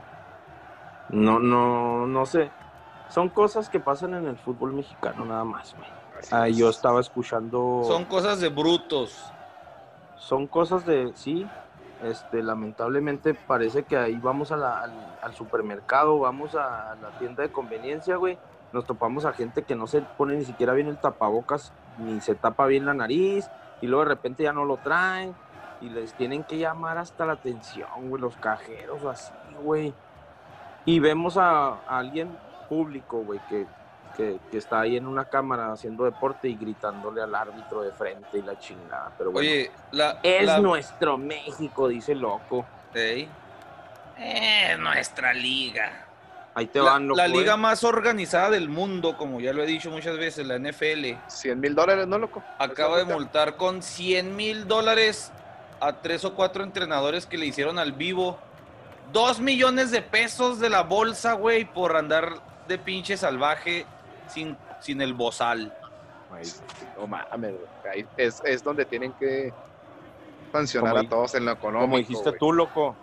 No, no, no sé. Son cosas que pasan en el fútbol mexicano nada más, güey. Ah, yo estaba escuchando... Son cosas de brutos. son cosas de, sí, este, lamentablemente parece que ahí vamos a la- al, al supermercado, vamos a la tienda de conveniencia, güey, nos topamos a gente que no se pone ni siquiera bien el tapabocas, ni se tapa bien la nariz, y luego de repente ya no lo traen, y les tienen que llamar hasta la atención, güey, los cajeros, así, güey. Y vemos a, a alguien público, güey, que, que, que está ahí en una cámara haciendo deporte y gritándole al árbitro de frente y la chingada, pero bueno. Oye, la. Es la- nuestro México, dice loco. Eh, nuestra liga. Ahí te La, van, loco. la ¿eh? liga más organizada del mundo, como ya lo he dicho muchas veces, la NFL, 100 mil dólares, ¿no, loco? acaba de multar con 100 mil dólares a tres o cuatro entrenadores que le hicieron al vivo. Dos millones de pesos de la bolsa, güey, por andar de pinche salvaje sin, sin el bozal. No mames, güey. Ahí es, es donde tienen que sancionar Como a todos en lo económico. Como dijiste tú, loco.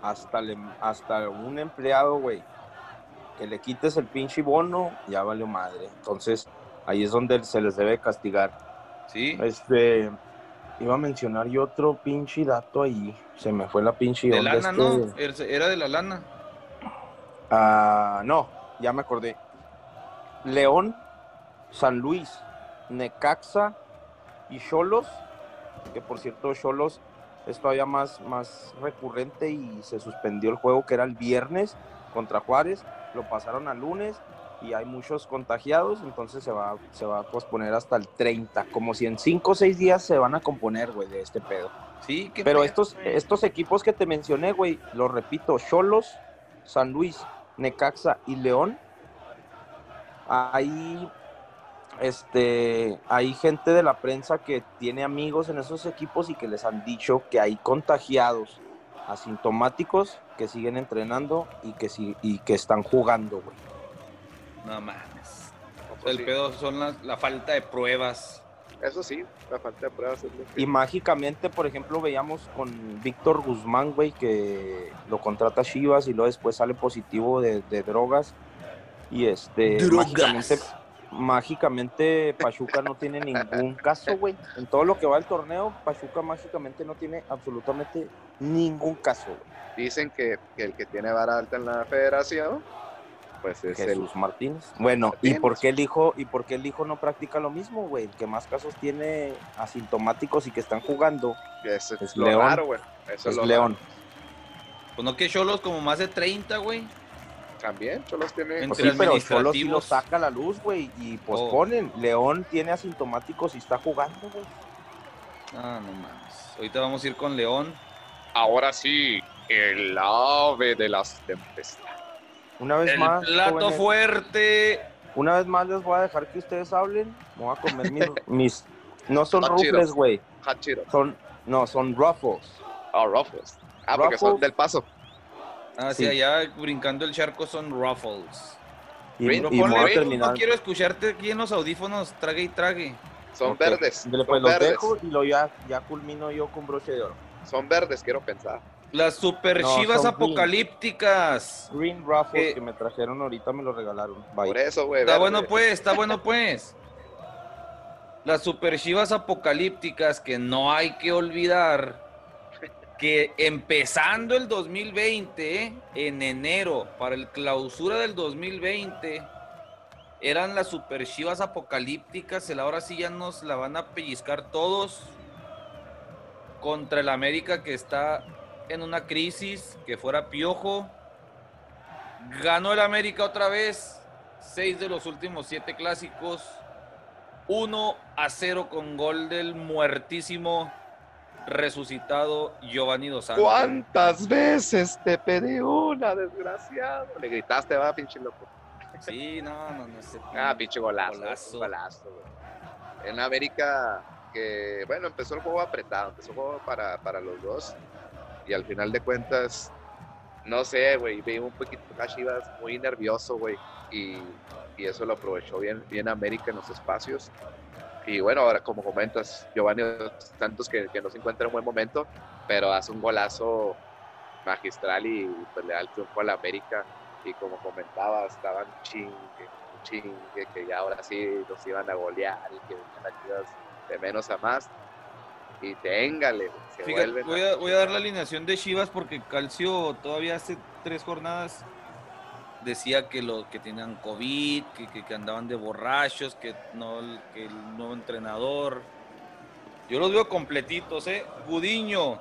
Hasta, le- hasta un empleado, güey, que le quites el pinche bono, ya valió madre. Entonces, ahí es donde se les debe castigar. ¿Sí? Este, iba a mencionar yo otro pinche dato ahí. Se me fue la pinche De onda, lana, ¿no? Era de la lana. Ah, no, ya me acordé. León, San Luis, Necaxa y Cholos, que por cierto Cholos es todavía más, más recurrente y se suspendió el juego que era el viernes contra Juárez, lo pasaron al lunes y hay muchos contagiados, entonces se va, se va a posponer hasta el 30, como si en 5 o 6 días se van a componer, güey, de este pedo. Sí, Pero estos, estos equipos que te mencioné, güey, lo repito, Cholos, San Luis, Necaxa y León, hay, este, hay gente de la prensa que tiene amigos en esos equipos y que les han dicho que hay contagiados asintomáticos que siguen entrenando y que, sí, y que están jugando, güey. No mames. No, O sea, pues el sí. pedo son las- la falta de pruebas. Eso sí, la falta de pruebas es Y mágicamente, por ejemplo, veíamos con Víctor Guzmán, güey, que lo contrata Chivas y luego después sale positivo de, de drogas. Y este, mágicamente, mágicamente Pachuca no tiene ningún caso, güey. En todo lo que va el torneo, Pachuca mágicamente no tiene absolutamente ningún caso, güey. Dicen que, que el que tiene vara alta en la federación, pues es Jesús Martínez. Bueno, ¿y por qué el hijo, y por qué el hijo no practica lo mismo, güey? El que más casos tiene asintomáticos y que están jugando es, es lo León. raro, güey. Eso es, es lo León. Pues no que Cholos como más de 30, güey. También, Cholos tiene... En- Pues sí, pero Cholos sí lo saca a la luz, güey, y Oh. posponen. León tiene asintomáticos y está jugando, güey. Ah, no mames. Ahorita vamos a ir con León. Ahora sí, el ave de las tempestades. Una vez El más, plato jóvenes, fuerte. una vez más les voy a dejar que ustedes hablen. Me voy a comer mis, mis- no son rufles, güey, son, no, son ruffles. Ah, Ruffles. Ah, porque son Ruffles. del paso. Ah, sí, allá brincando el charco son Ruffles. Y, Green, y me Ponle, voy a ven, terminar. No quiero escucharte aquí en los audífonos, trague y trague. Son verdes. Son Pues los verdes. dejo y lo ya, ya culmino yo con broche de oro. Son verdes, quiero pensar. Las super No, chivas son green. apocalípticas. Green Ruffles Eh. que me trajeron ahorita me lo regalaron. Por eso, güey. Está verde. bueno pues, está bueno pues. Las super chivas apocalípticas que no hay que olvidar que empezando el 2020, ¿eh? en enero, para el clausura del 2020, eran las super chivas apocalípticas, el ahora sí ya nos la van a pellizcar todos contra el América que está en una crisis, que fuera piojo. Ganó el América otra vez, seis de los últimos siete clásicos, 1 a 0 con gol del muertísimo resucitado Giovanni Dos Santos. ¿Cuántas veces te pedí una, desgraciado? Le gritaste, va, pinche loco. Sí, no, no, no sé. Ah, pinche golazo. Golazo. Golazo, güey. En América, que bueno, empezó el juego apretado, empezó el juego para, para los dos. Y al final de cuentas, no sé, güey, vi un poquito a Chivas muy nervioso, güey. Y, y eso lo aprovechó bien, bien América en los espacios. Y bueno, ahora como comentas, Giovanni Santos que, que no se encuentra en un buen momento, pero hace un golazo magistral y pues, le da el triunfo a la América. Y como comentaba, estaban chingue, chingue, que ya ahora sí los iban a golear y que venían de menos a más. Y téngale, se Fíjate, vuelven voy a, voy a dar la alineación de Chivas porque Calcio todavía hace tres jornadas decía que lo que tenían COVID, que, que- andaban de borrachos, que no que el nuevo entrenador. Yo los veo completitos, ¿eh? Gudiño,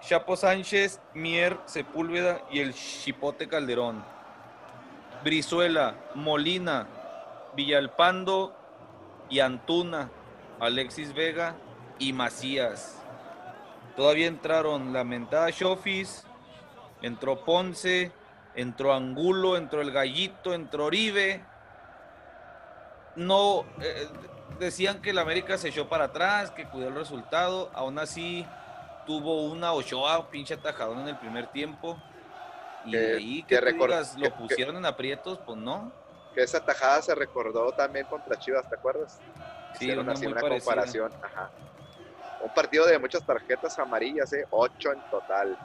Chapo Sánchez, Mier, Sepúlveda y el Chipote Calderón. Brizuela, Molina, Villalpando y Antuna, Alexis Vega y Macías. Todavía entraron la mentada Shofis, entró Ponce, entró Angulo, entró el Gallito, entró Oribe. No, eh, decían que el América se echó para atrás, que cuidó el resultado. Aún así, tuvo una Ochoa, pinche atajadón en el primer tiempo. Y Que- ahí que que, digas, lo que- pusieron en aprietos, pues no. Que esa tajada se recordó también contra Chivas, ¿te acuerdas? Sí, Hicieron una así muy una parecida. comparación. Ajá. Un partido de muchas tarjetas amarillas, ¿eh? Ocho en total.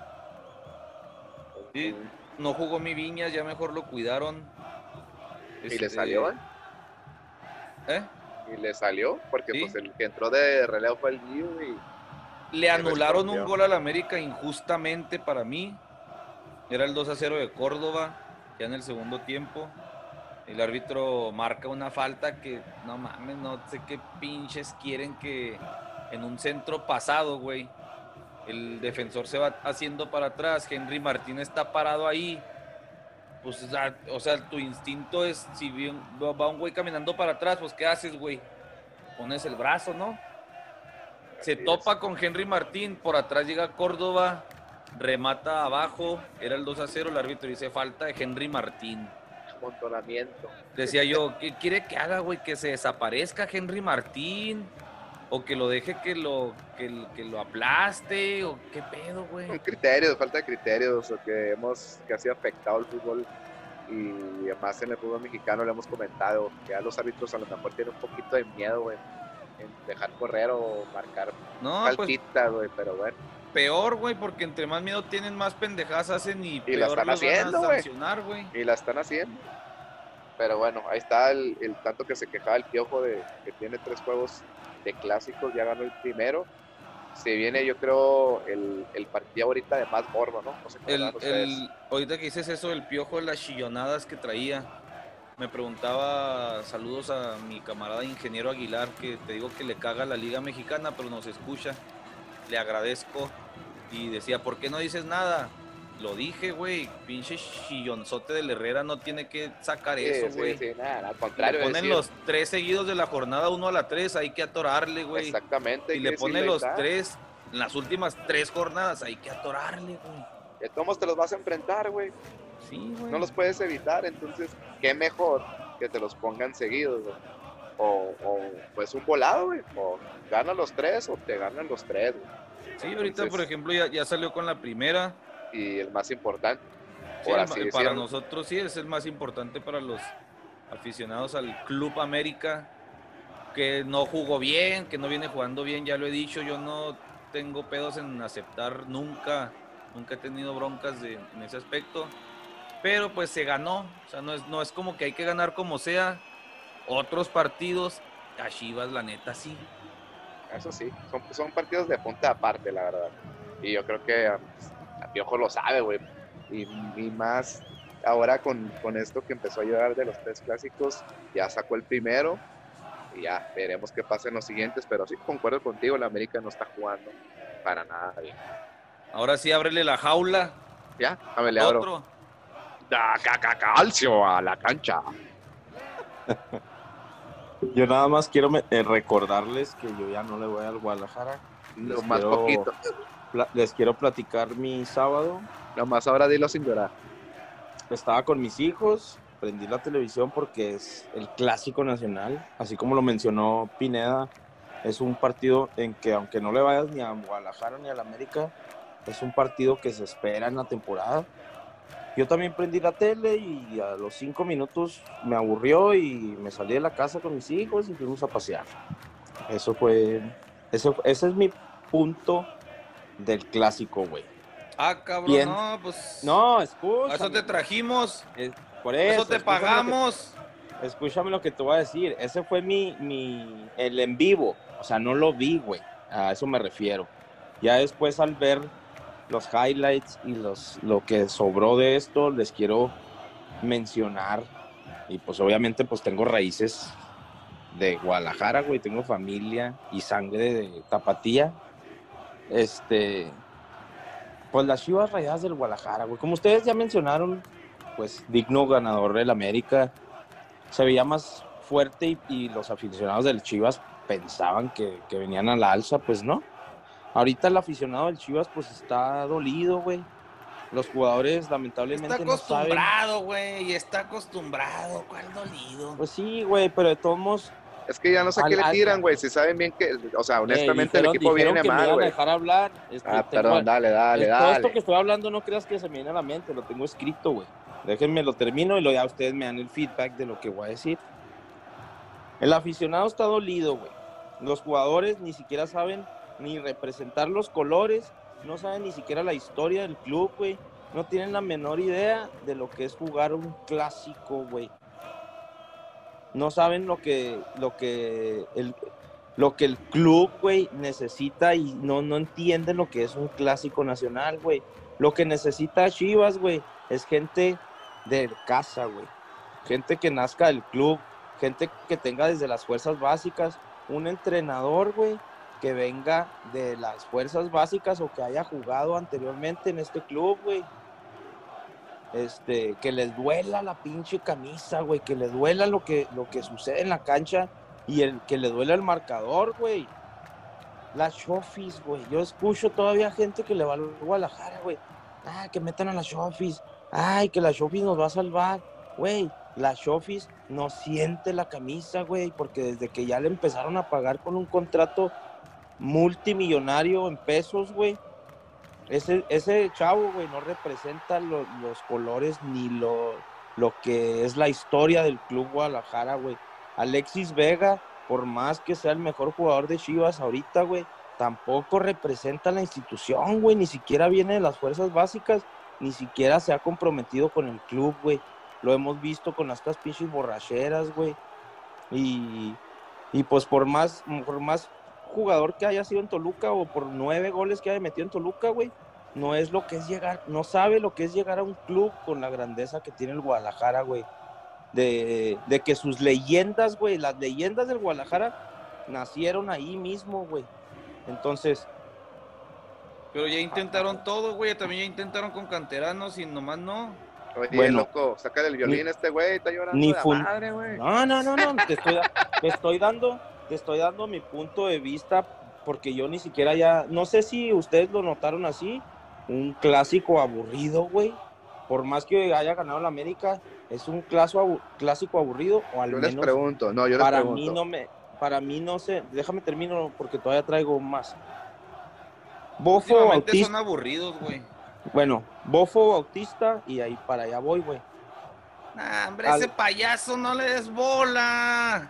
Sí, no jugó mi Viñas, ya mejor lo cuidaron. Y le Este, salió, ¿eh? ¿eh? Y le salió, porque Sí. pues el que entró de relevo fue el Diu y Le anularon un gol al América injustamente para mí. Era el 2 a 0 de Córdoba, ya en el segundo tiempo. El árbitro marca una falta que, no mames, no sé qué pinches quieren que en un centro pasado, güey. El defensor se va haciendo para atrás, Henry Martínez está parado ahí. Pues, o sea, tu instinto es, si va un güey caminando para atrás, pues, ¿qué haces, güey? Pones el brazo, ¿no? Se topa con Henry Martín, por atrás llega Córdoba, remata abajo, era el 2 a 0, el árbitro dice falta de Henry Martín. Montonamiento. Decía yo, ¿qué quiere que haga, güey? Que se desaparezca Henry Martín. O que lo deje que lo, que, que lo aplaste. O qué pedo, güey. Con criterios, falta de criterios. O que hemos que ha sido afectado el fútbol. Y además en el fútbol mexicano le hemos comentado que a los árbitros a lo mejor tienen un poquito de miedo, güey. En dejar correr o marcar No, pues faltita, güey. Pero bueno, peor, güey, porque entre más miedo tienen, más pendejadas hacen y, la peor están los haciendo, van a güey. sancionar, güey. y la están haciendo. Pero bueno, ahí está el, el tanto que se quejaba el piojo de que tiene tres juegos de clásicos, ya ganó el primero. Se viene, yo creo, el, el partido ahorita de más morbo, ¿no? No sé El, el, ahorita que dices eso, el piojo de las chillonadas que traía, me preguntaba, saludos a mi camarada ingeniero Aguilar, que te digo que le caga la Liga Mexicana, pero nos escucha, le agradezco, y decía, ¿por qué no dices nada? Lo dije, güey, pinche chillonzote del Herrera no tiene que sacar Sí, eso, güey. sí, nada, al Le contrario. ponen decir, los tres seguidos de la jornada, uno a la tres, hay que atorarle, güey. Exactamente. Y le que pone decirle, los tres, en las últimas tres jornadas, hay que atorarle, güey. De todos te los vas a enfrentar, güey. Sí, güey. No los puedes evitar, entonces, qué mejor que te los pongan seguidos, güey. O, o, pues un volado, güey. O ganan los tres o te ganan los tres, güey. Sí, ahorita, por ejemplo, ya, ya salió con la primera. Y el más importante, Sí, por el así ma- para decirlo. nosotros sí es el más importante para los aficionados al Club América, que no jugó bien, que no viene jugando bien, ya lo he dicho, yo no tengo pedos en aceptar nunca, nunca he tenido broncas de- en ese aspecto, pero pues se ganó, o sea, no es, no es como que hay que ganar como sea, otros partidos, a Chivas la neta sí, Eso sí, son, son partidos de punta aparte, la verdad. Y yo creo que a Piojo lo sabe, güey. Y, y más ahora con, con esto que empezó a llegar de los tres clásicos, ya sacó el primero. Y ya veremos qué pasa en los siguientes. Pero sí, concuerdo contigo, la América no está jugando para nada bien. ahora sí ábrele la jaula, Ya, a ver, le abro. otro, Da, ca, ca, calcio a la cancha. Yo nada más quiero me- eh, recordarles que yo ya no le voy al Guadalajara. Lo Les más quiero- poquito. Les quiero platicar mi sábado. Nomás ahora dilo sin llorar. Estaba con mis hijos, prendí la televisión porque es el clásico nacional, así como lo mencionó Pineda, es un partido en que aunque no le vayas ni a Guadalajara ni a la América, es un partido que se espera en la temporada. Yo también prendí la tele y a los cinco minutos me aburrió y me salí de la casa con mis hijos y fuimos a pasear. Eso fue, eso, ese es mi punto del clásico, güey. ah cabrón, Bien. no, pues... No, escucha. eso te trajimos, Por eso, eso, te escúchame lo que- pagamos. Escúchame lo que te voy a decir. Ese fue mi, mi, el en vivo. O sea, no lo vi, güey. A eso me refiero. Ya después al ver los highlights y los, lo que sobró de esto, les quiero mencionar. Y pues obviamente pues tengo raíces de Guadalajara, güey. Tengo familia y sangre de Tapatía. Este, pues las Chivas Rayadas del Guadalajara, güey. Como ustedes ya mencionaron, pues digno ganador del América se veía más fuerte y, y los aficionados del Chivas pensaban que, que venían a la alza, pues no. Ahorita el aficionado del Chivas pues está dolido, güey. Los jugadores lamentablemente Está no saben. acostumbrado, güey, está acostumbrado. ¿Cuál dolido? Pues sí, güey, pero de todos modos, Es que ya no sé qué le tiran, güey. Si saben bien que, o sea, honestamente eh, el equipo viene mal, güey. dejar hablar. Este, Ah, tengo- perdón, dale, dale, eh, Todo esto que dale. estoy hablando no creas que se me viene a la mente, lo tengo escrito, güey. Déjenme lo termino y luego ya ustedes me dan el feedback de lo que voy a decir. El aficionado está dolido, güey. Los jugadores ni siquiera saben ni representar los colores, no saben ni siquiera la historia del club, güey. No tienen la menor idea de lo que es jugar un clásico, güey. No saben lo que, lo que el, lo que el club, güey, necesita y no, no entienden lo que es un clásico nacional, güey. Lo que necesita Chivas, güey, es gente de casa, güey. Gente que nazca del club, gente que tenga desde las fuerzas básicas, un entrenador, güey, que venga de las fuerzas básicas o que haya jugado anteriormente en este club, güey. Este, que les duela la pinche camisa, güey, que le duela lo que, lo que sucede en la cancha y el que le duela el marcador, güey. las Shofis, güey. Yo escucho todavía gente que le va al Guadalajara, güey. Ah, que metan a las Shofis. Ay, que la Shofis nos va a salvar. Güey, la Shofis no siente la camisa, güey, porque desde que ya le empezaron a pagar con un contrato multimillonario en pesos, güey. Ese, ese chavo, güey, no representa los colores ni lo, lo que es la historia del club Guadalajara, güey. Alexis Vega, por más que sea el mejor jugador de Chivas ahorita, güey, tampoco representa la institución, güey, ni siquiera viene de las fuerzas básicas, ni siquiera se ha comprometido con el club, güey. Lo hemos visto con estas pinches borracheras, güey. Y, y pues por más, por más jugador que haya sido en Toluca o por nueve goles que haya metido en Toluca, güey, no es lo que es llegar, no sabe lo que es llegar a un club con la grandeza que tiene el Guadalajara, güey. De, de que sus leyendas, güey, las leyendas del Guadalajara nacieron ahí mismo, güey. Entonces. Pero ya intentaron todo, güey. También ya intentaron con canteranos y nomás no. Oye, bueno, loco, saca el violín este güey, está llorando ni de madre, güey. No, no, no, no, te estoy, te estoy dando, te estoy dando mi punto de vista porque yo ni siquiera ya, no sé si ustedes lo notaron así, un clásico aburrido, güey. Por más que haya ganado la América, es un clásico, clásico aburrido o al yo menos. les pregunto, no, yo les para pregunto. mí no me, para mí no sé, déjame termino porque todavía traigo más. Bofo Bautista. son aburridos, güey. Bueno, Bofo Bautista y ahí para allá voy, güey. Nah, hombre, ese payaso no le des bola.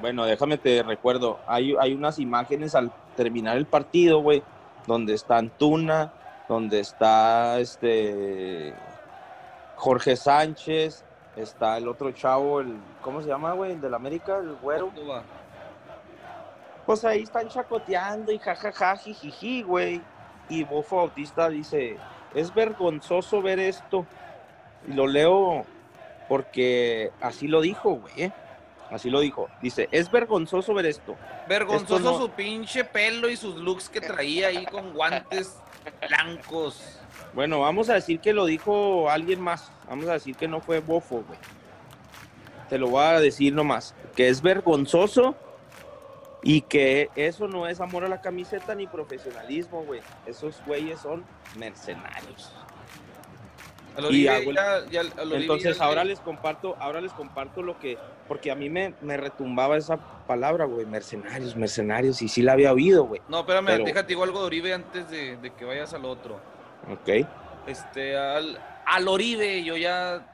Bueno, déjame te recuerdo, hay, hay unas imágenes al terminar el partido, güey, donde está Antuna, donde está este Jorge Sánchez, está el otro chavo, el ¿cómo se llama, güey? El del América, el güero. Pues ahí están chacoteando y jajaja, jijiji, güey. Y Bofo Bautista dice, es vergonzoso ver esto. Y lo leo porque así lo dijo, güey. Así lo dijo. Dice, es vergonzoso ver esto. Vergonzoso su pinche pelo y sus looks que traía ahí con guantes blancos. Bueno, vamos a decir que lo dijo alguien más. Vamos a decir que no fue bofo, güey. Te lo voy a decir nomás. Que es vergonzoso y que eso no es amor a la camiseta ni profesionalismo, güey. Esos güeyes son mercenarios. Y entonces ahora les comparto, ahora les comparto lo que, porque a mí me, me retumbaba esa palabra, güey, mercenarios, mercenarios, y sí la había oído, güey. No, espérame, déjate digo algo de Oribe antes de, que vayas al otro. Ok. Este, al, al Oribe yo ya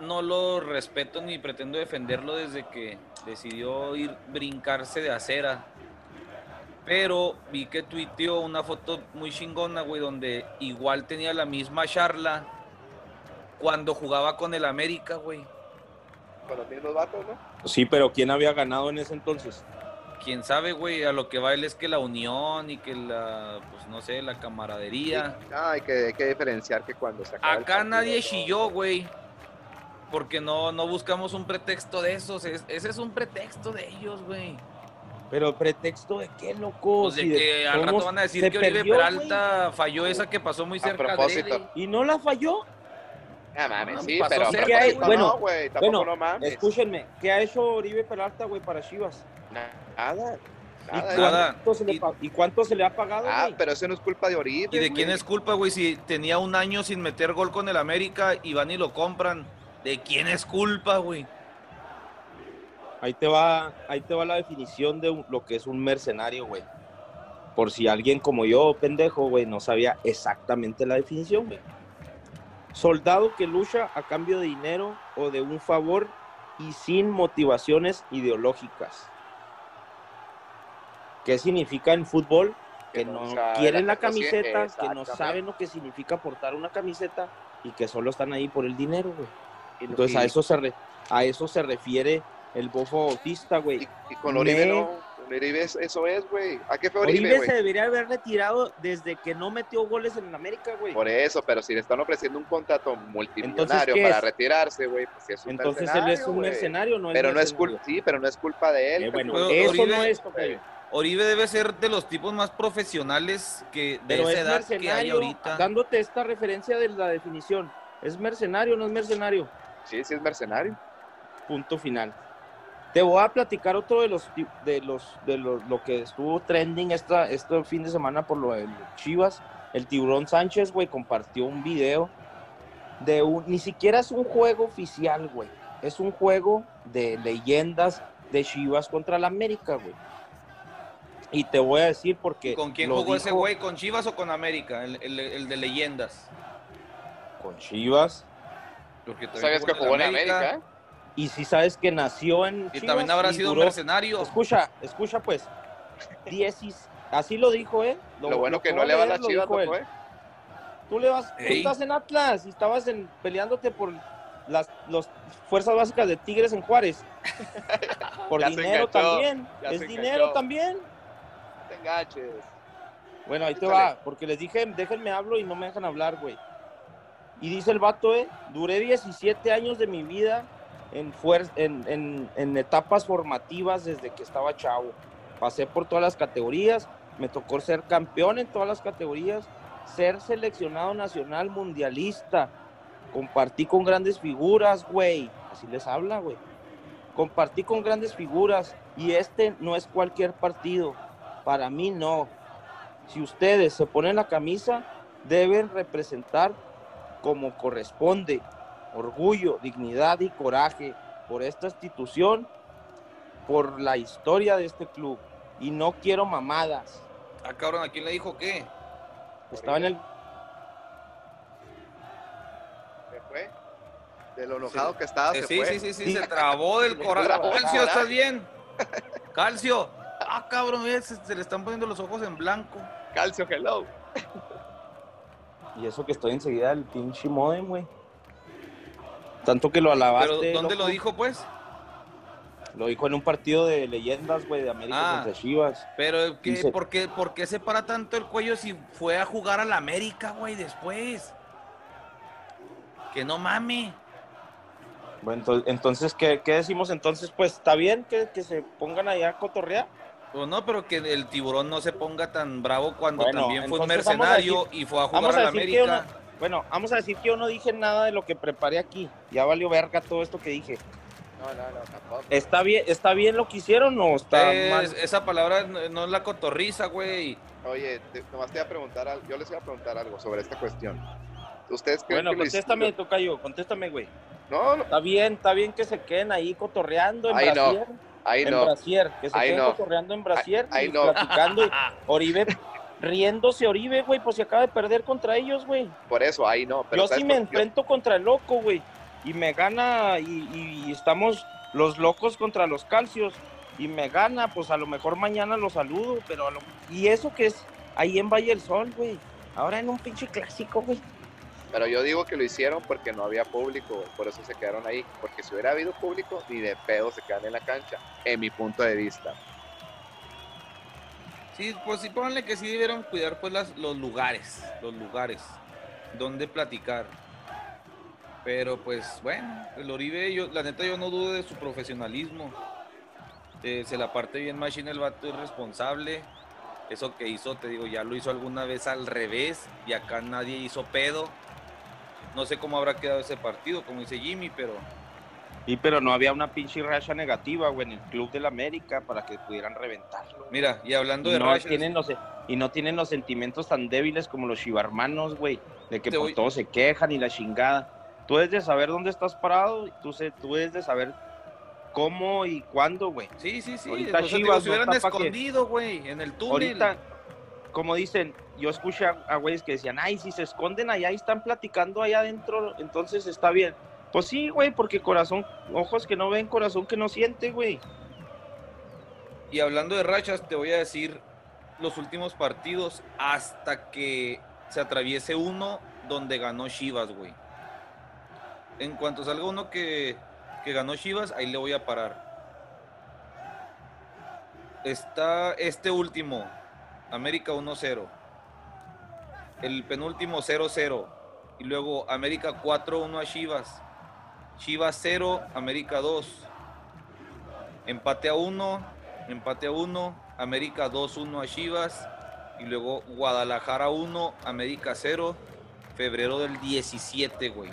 no lo respeto ni pretendo defenderlo desde que decidió ir brincarse de acera. Pero vi que tuiteó una foto muy chingona, güey, donde igual tenía la misma charla cuando jugaba con el América, güey. Con los mismos vatos, ¿no? Sí, pero ¿quién había ganado en ese entonces? Quién sabe, güey, a lo que va él es que la unión y que la, pues no sé, la camaradería. Ah, hay que, hay que diferenciar que cuando se acaba Acá nadie chilló, güey. Porque no, no buscamos un pretexto de esos. ese es un pretexto de ellos, güey. Pero pretexto de qué, loco. Pues de que al rato van a decir que Oribe Peralta falló esa que pasó muy cerca de él. ¿Y no la falló? Ah, mames, sí, pero, ¿qué hay? bueno, bueno, no mames. escúchenme, ¿qué ha hecho Oribe Peralta, güey, para Chivas? Nada. Nada, ¿Y, cuánto se le, ¿Y, cuánto se le ha pagado? Ah, pero eso no es culpa de Oribe. ¿Y de quién es culpa, güey? Si tenía un año sin meter gol con el América y van y lo compran. ¿De quién es culpa, güey? Ahí te va, ahí te va la definición de lo que es un mercenario, güey. Por si alguien como yo, pendejo, güey, no sabía exactamente la definición, güey. Soldado que lucha a cambio de dinero o de un favor y sin motivaciones ideológicas. ¿Qué significa en fútbol? Que, no, quieren la camiseta, que no saben lo que significa portar una camiseta y que solo están ahí por el dinero, güey. Entonces a eso se a eso se refiere el bofo autista, güey. Y, con Oribe no, Oribe eso es, güey. ¿A qué fue Oribe, Oribe se debería haber retirado desde que no metió goles en América, güey. Por eso, pero si le están ofreciendo un contrato multimillonario para retirarse, güey, pues sí es un Entonces él es un mercenario, no es Pero no es culpa, sí, pero no es culpa de él. Eh, bueno, eso no es Oribe debe ser de los tipos más profesionales que de esa edad que hay ahorita. Dándote esta referencia de la definición, ¿es mercenario o no es mercenario? Sí, sí es mercenario. Punto final Te voy a platicar otro de los de los de los, lo que estuvo trending esta, este fin de semana por lo de Chivas. El Tiburón Sánchez, güey, compartió un video de un, ni siquiera es un juego oficial, güey. Es un juego de leyendas de Chivas contra la América, güey. Y te voy a decir porque. ¿Con quién jugó ese güey? ¿Con Chivas o con América? El, de leyendas. Con Chivas. Porque ¿Sabes que jugó en América? Y si sabes que nació en. Y también habrá sido un mercenario. Escucha, escucha pues. Así lo dijo él. Lo, bueno que no le va a la Chivas, ¿eh? Tú le vas, tú estás en Atlas y estabas en, peleándote por las fuerzas básicas de Tigres en Juárez. por dinero también. Es dinero también. Te enganches. Bueno, ahí te va, porque les dije, déjenme hablo y no me dejan hablar, güey. Y dice el vato, eh, duré 17 años de mi vida en, en, en etapas formativas desde que estaba chavo. Pasé por todas las categorías, me tocó ser campeón en todas las categorías ser seleccionado nacional mundialista. Compartí con grandes figuras, güey. Así les habla, güey. Compartí con grandes figuras y este no es cualquier partido. Para mí no. Si ustedes se ponen la camisa, deben representar como corresponde. Orgullo, dignidad y coraje por esta institución, por la historia de este club. Y no quiero mamadas. Ah, cabrón, ¿a quién le dijo qué? Estaba en el. ¿Se fue? De lo enojado que estaba, se sí, Sí, sí, sí, se trabó del corazón. Calcio, ¿estás bien? Calcio. Ah, cabrón, se, se, le están poniendo los ojos en blanco. Calcio, hello. Y eso que estoy enseguida del pinche modem, güey. Tanto que lo alabaste. ¿Pero dónde lo dijo, pues? Lo dijo en un partido de leyendas, güey, de América ah, contra Chivas. Pero, ¿qué, ¿por, qué, ¿por qué se para tanto el cuello si fue a jugar a la América, güey, después? Que no mame. Bueno, entonces, ¿qué, decimos entonces? Pues, ¿está bien que, se pongan allá a cotorrear? Pues no, pero que el tiburón no se ponga tan bravo cuando también fue un mercenario y fue a jugar a, la América. Bueno, vamos a decir que yo no dije nada de lo que preparé aquí. Ya valió verga todo esto que dije. No, no, no, tampoco. ¿Está bien, ¿Está bien lo que hicieron o está mal? Esa palabra no es la cotorriza, güey. Oye, nomás te voy a preguntar, algo, yo les voy a preguntar algo sobre esta cuestión. ¿Ustedes creen bueno, contéstame, Tocayo, contéstame, güey. No, no. Está bien, está bien que se queden ahí cotorreando en ahí Brasier. No. Ahí en no. Brasier, que se queden cotorreando en Brasier ahí, y no. platicando. Oribe, riéndose Oribe, güey, pues se acaba de perder contra ellos, güey. Por eso, ahí no. Pero yo sí me enfrento contra el loco, güey y me gana y, estamos los locos contra los calcios y me gana, pues a lo mejor mañana lo saludo, pero y eso que es ahí en Valle del Sol, güey. Ahora en un pinche clásico, güey. Pero yo digo que lo hicieron porque no había público, por eso se quedaron ahí. Porque si hubiera habido público, ni de pedo se quedan en la cancha, en mi punto de vista. Sí, pues sí, pónganle que sí debieron cuidar pues los lugares, los lugares, donde platicar pero pues bueno, el Oribe, yo, la neta yo no dudo de su profesionalismo. Eh, se la parte bien Machine, el vato es responsable. Eso que hizo, te digo, ya lo hizo alguna vez al revés y acá nadie hizo pedo. No sé cómo habrá quedado ese partido, como dice Jimmy, pero... Sí, pero no había una pinche racha negativa, güey, en el Club del América para que pudieran reventarlo. Mira, y hablando de no Tienen los, y no tienen los sentimientos tan débiles como los chivarmanos, güey, de que por todo se quejan y la chingada tú debes de saber dónde estás parado, tú, sé, tú debes de saber cómo y cuándo, güey. Sí, sí, sí. Ahorita Chivas se hubieran escondido, güey, en el túnel. Ahorita, como dicen, yo escuché a güeyes que decían, ay, si se esconden allá y están platicando allá adentro, entonces está bien. Pues sí, güey, porque corazón, ojos que no ven, corazón que no siente, güey. Y hablando de rachas, te voy a decir los últimos partidos hasta que se atraviese uno donde ganó Chivas, güey en cuanto salga uno que, ganó Chivas, ahí le voy a parar. Está este último, América 1-0. El penúltimo 0-0. Y luego América 4-1 a Chivas. Chivas 0, América 2. Empate a 1, empate a 1, América 2-1 a Chivas. Y luego Guadalajara 1, América 0. Febrero del 17, güey.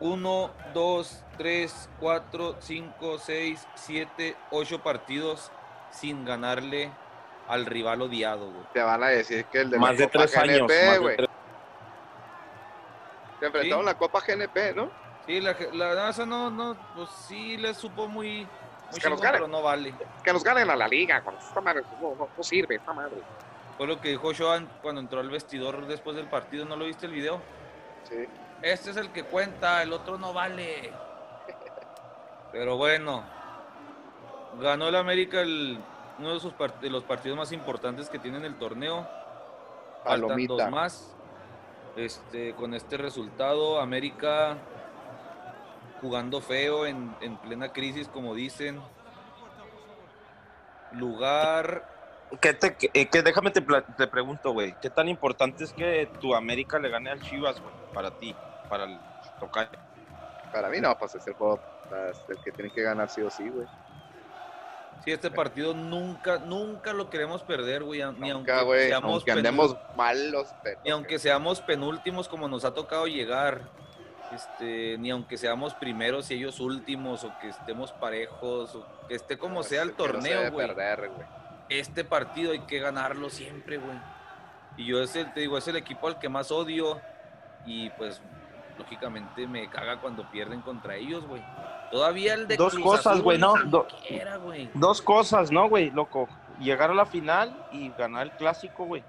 1, 2, 3, 4, 5, 6, 7, 8 partidos sin ganarle al rival odiado, güey. Te van a decir que el de Más de tres años. GNP, más de güey. tres- Se enfrentaron Sí. la Copa GNP, ¿no? Sí, la, la no, esa no, no, pues sí le supo muy, muy que nos chingón, gane. pero no vale. Que nos ganen a la liga, güey. Esta madre no, no- no sirve, esta madre. Fue lo que dijo Joan cuando entró al vestidor después del partido, ¿no lo viste el video? Sí. Este es el que cuenta, el otro no vale. Pero bueno, ganó el América el- uno de, sus part- de los partidos más importantes que tiene en el torneo. Faltan Palomita. dos más. Este, con este resultado, América jugando feo en, en plena crisis, como dicen. Lugar ¿Qué te, que, eh, déjame te, te pregunto, güey. ¿Qué tan importante es que tu América le gane al Chivas, güey? Para ti, para el tocar. Para mí no, pues es el juego es el que tiene que ganar sí o sí, güey. Sí, este partido nunca, nunca lo queremos perder, güey. Ni Nunca, aunque seamos Aunque andemos malos, pero... ni aunque seamos penúltimos como nos ha tocado llegar. Este, ni aunque seamos primeros y ellos últimos, o que estemos parejos, o que esté como sea el torneo, güey. Este partido hay que ganarlo siempre, güey. Y yo es el, te digo, es el equipo al que más odio. Y pues, lógicamente me caga cuando pierden contra ellos, güey. Todavía el de Dos Cruz cosas, güey, ¿no? Do-. Dos cosas, ¿no, güey? Loco. Llegar a la final y ganar el clásico, güey.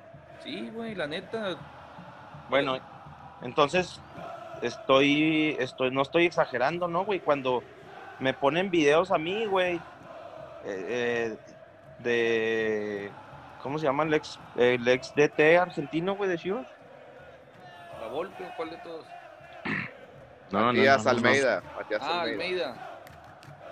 Sí, güey, la neta. Bueno, entonces estoy, estoy, no estoy exagerando, ¿no, güey? Cuando me ponen videos a mí, güey, eh, eh, de, ¿cómo se llama el ex, el ex DT argentino, güey, de Chivas? La Volpe, ¿cuál de todos? Matías Almeida. Matías Ah, Almeida. Almeida.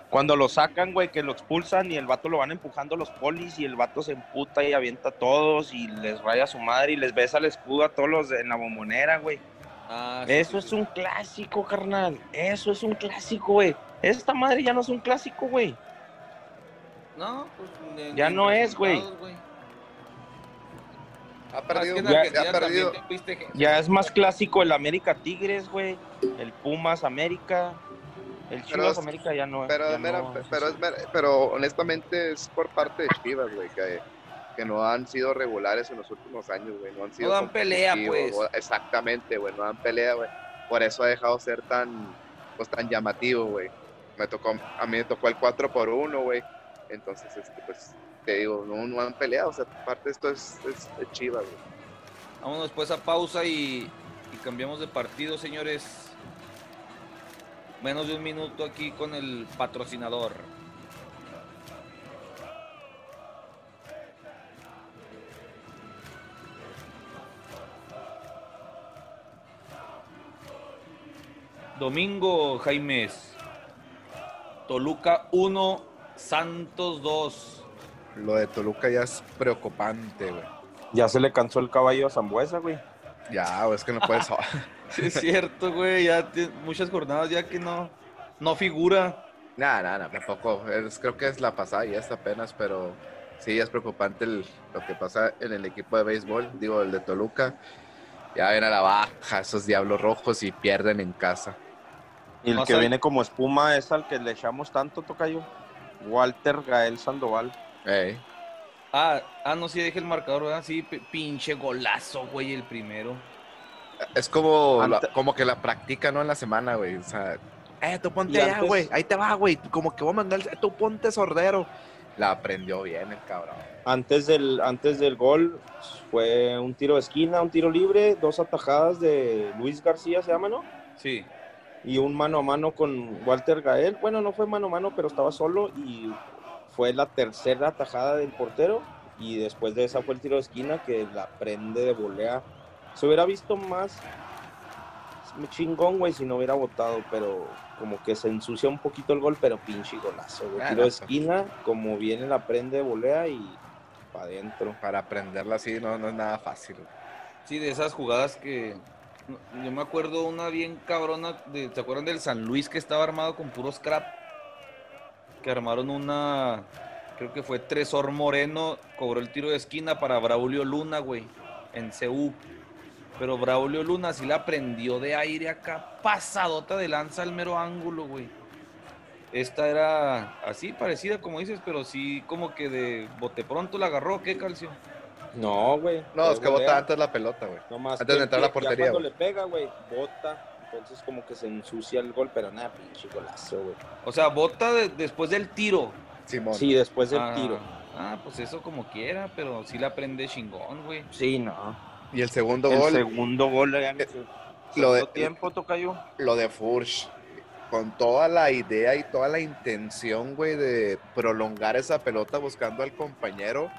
Cuando lo sacan, güey, que lo expulsan y el vato lo van empujando los polis y el vato se emputa y avienta a todos y les raya a su madre y les besa el escudo a todos los de- en la bombonera, güey. Ah, sí, Eso sí, es sí. un clásico, carnal. Eso es un clásico, güey. Esta madre ya no es un clásico, güey. No, pues. ni- Ya ni no es, güey. Ha es perdido, que ya, ha perdido. es más clásico el América Tigres, güey. El Pumas América. El Chivas América ya no. Pero, ya es mera- no pero, es mera- pero honestamente es por parte de Chivas, güey, que, que no han sido regulares en los últimos años, güey. No han sido dan pelea, pues. Exactamente, güey, no dan pelea, güey. Por eso ha dejado ser tan, pues, tan llamativo, güey. Me tocó, a mí me tocó el 4 por 1 güey. Entonces, este, pues, te digo, no, no han peleado, o sea, parte de esto es, es, Chivas, güey. Vámonos pues a pausa y, y cambiamos de partido, señores. Menos de un minuto aquí con el patrocinador. Domingo, Jaimes. Toluca 1, Santos 2. Lo de Toluca ya es preocupante, güey. Ya se le cansó el caballo a Zambuesa, güey. Ya, güey, es que no puedes. Sí, es cierto, güey. Ya tiene muchas jornadas ya que no, no figura. Nada, nada, tampoco. Es- creo que es la pasada y esta apenas, pero sí es preocupante el- lo que pasa en el equipo de béisbol, digo, el de Toluca. Ya ven a la baja esos diablos rojos y pierden en casa. Y el No que viene como espuma es al que le echamos tanto, Tocayo. Walter Gael Sandoval. Ah, ah, no, sí, dije el marcador, ¿verdad? Sí, pinche golazo, güey, el primero. Es como, la- como que la practica, ¿no? En la semana, güey. O sea, eh, tú ponte allá, antes- güey. Ahí te va, güey. Como que voy a mandar, tú ponte sordero. La aprendió bien el cabrón. Antes del, antes del gol fue un tiro de esquina, un tiro libre, dos atajadas de Luis García, se llama, ¿no? Sí. y un mano a mano con Walter Gael. Bueno, no fue mano a mano, pero estaba solo y fue la tercera atajada del portero y después de esa fue el tiro de esquina que la prende de volea. Se hubiera visto más chingón, güey, si no hubiera votado, pero como que se ensucia un poquito el gol, pero pinche golazo, güey. Tiro de esquina, como viene la prende de volea y para adentro. Para aprenderla así no, no es nada fácil. güey. Sí, de esas jugadas que. Yo me acuerdo una bien cabrona. De, ¿Se acuerdan del San Luis que estaba armado con puro scrap? Que armaron una. Creo que fue Tresor Moreno. Cobró el tiro de esquina para Braulio Luna, güey. En CU. Pero Braulio Luna sí la prendió de aire acá, pasadota de lanza al mero ángulo, güey. Esta era así, parecida como dices, pero sí como que de bote pronto la agarró, ¿qué calcio? No, güey. No, es que bota antes la pelota, güey. nomás antes de entrar a la portería, Ya cuando güey. le pega, güey, bota. Entonces como que se ensucia el gol, pero nada, pinche golazo, güey. O sea, bota de- después del tiro. Simón. Sí, después del ah, tiro. Ah, pues eso como quiera, pero sí la prende chingón, güey. Sí, no. Y el segundo El gol, segundo gol, ya Eh, lo de de- tiempo, Tocayo. lo de Furch. Con toda la idea y toda la intención, güey, de prolongar esa pelota buscando al compañero.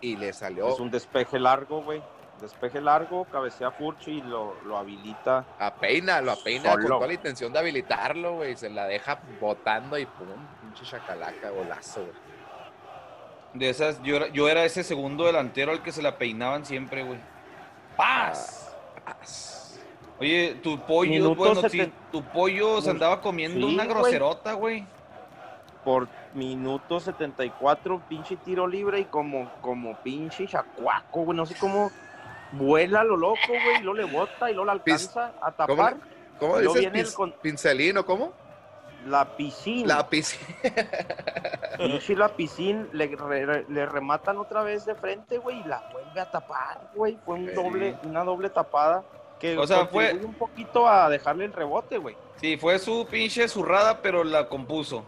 Y le salió Es un despeje largo, güey. Despeje largo, cabecea Furchi y lo, lo habilita. apeina, lo apeina con Solo. toda la intención de habilitarlo, güey. Se la deja botando y pum, pinche chacalaca, golazo, güey. De esas, yo era, yo era ese segundo delantero al que se la peinaban siempre, güey. ¡Paz! Paz. Oye, tu pollo, Minuto bueno, seten- sí, tu pollo se andaba comiendo Sí, una groserota, güey. Por minuto 74, pinche tiro libre y como, como pinche chacuaco, güey. No sé cómo vuela lo loco, güey. Y luego le bota y luego la alcanza a ¿Cómo tapar. ¿Cómo dices? viene el Pin- con- ¿Pincelino? ¿Cómo? La piscina. La piscina. Pinche la piscina, le, re- le rematan otra vez de frente, güey, y la vuelve a tapar, güey. Fue un Sí. doble, una doble tapada que O sea, fue- un poquito a dejarle el rebote, güey. Sí, fue su pinche zurrada, pero la compuso.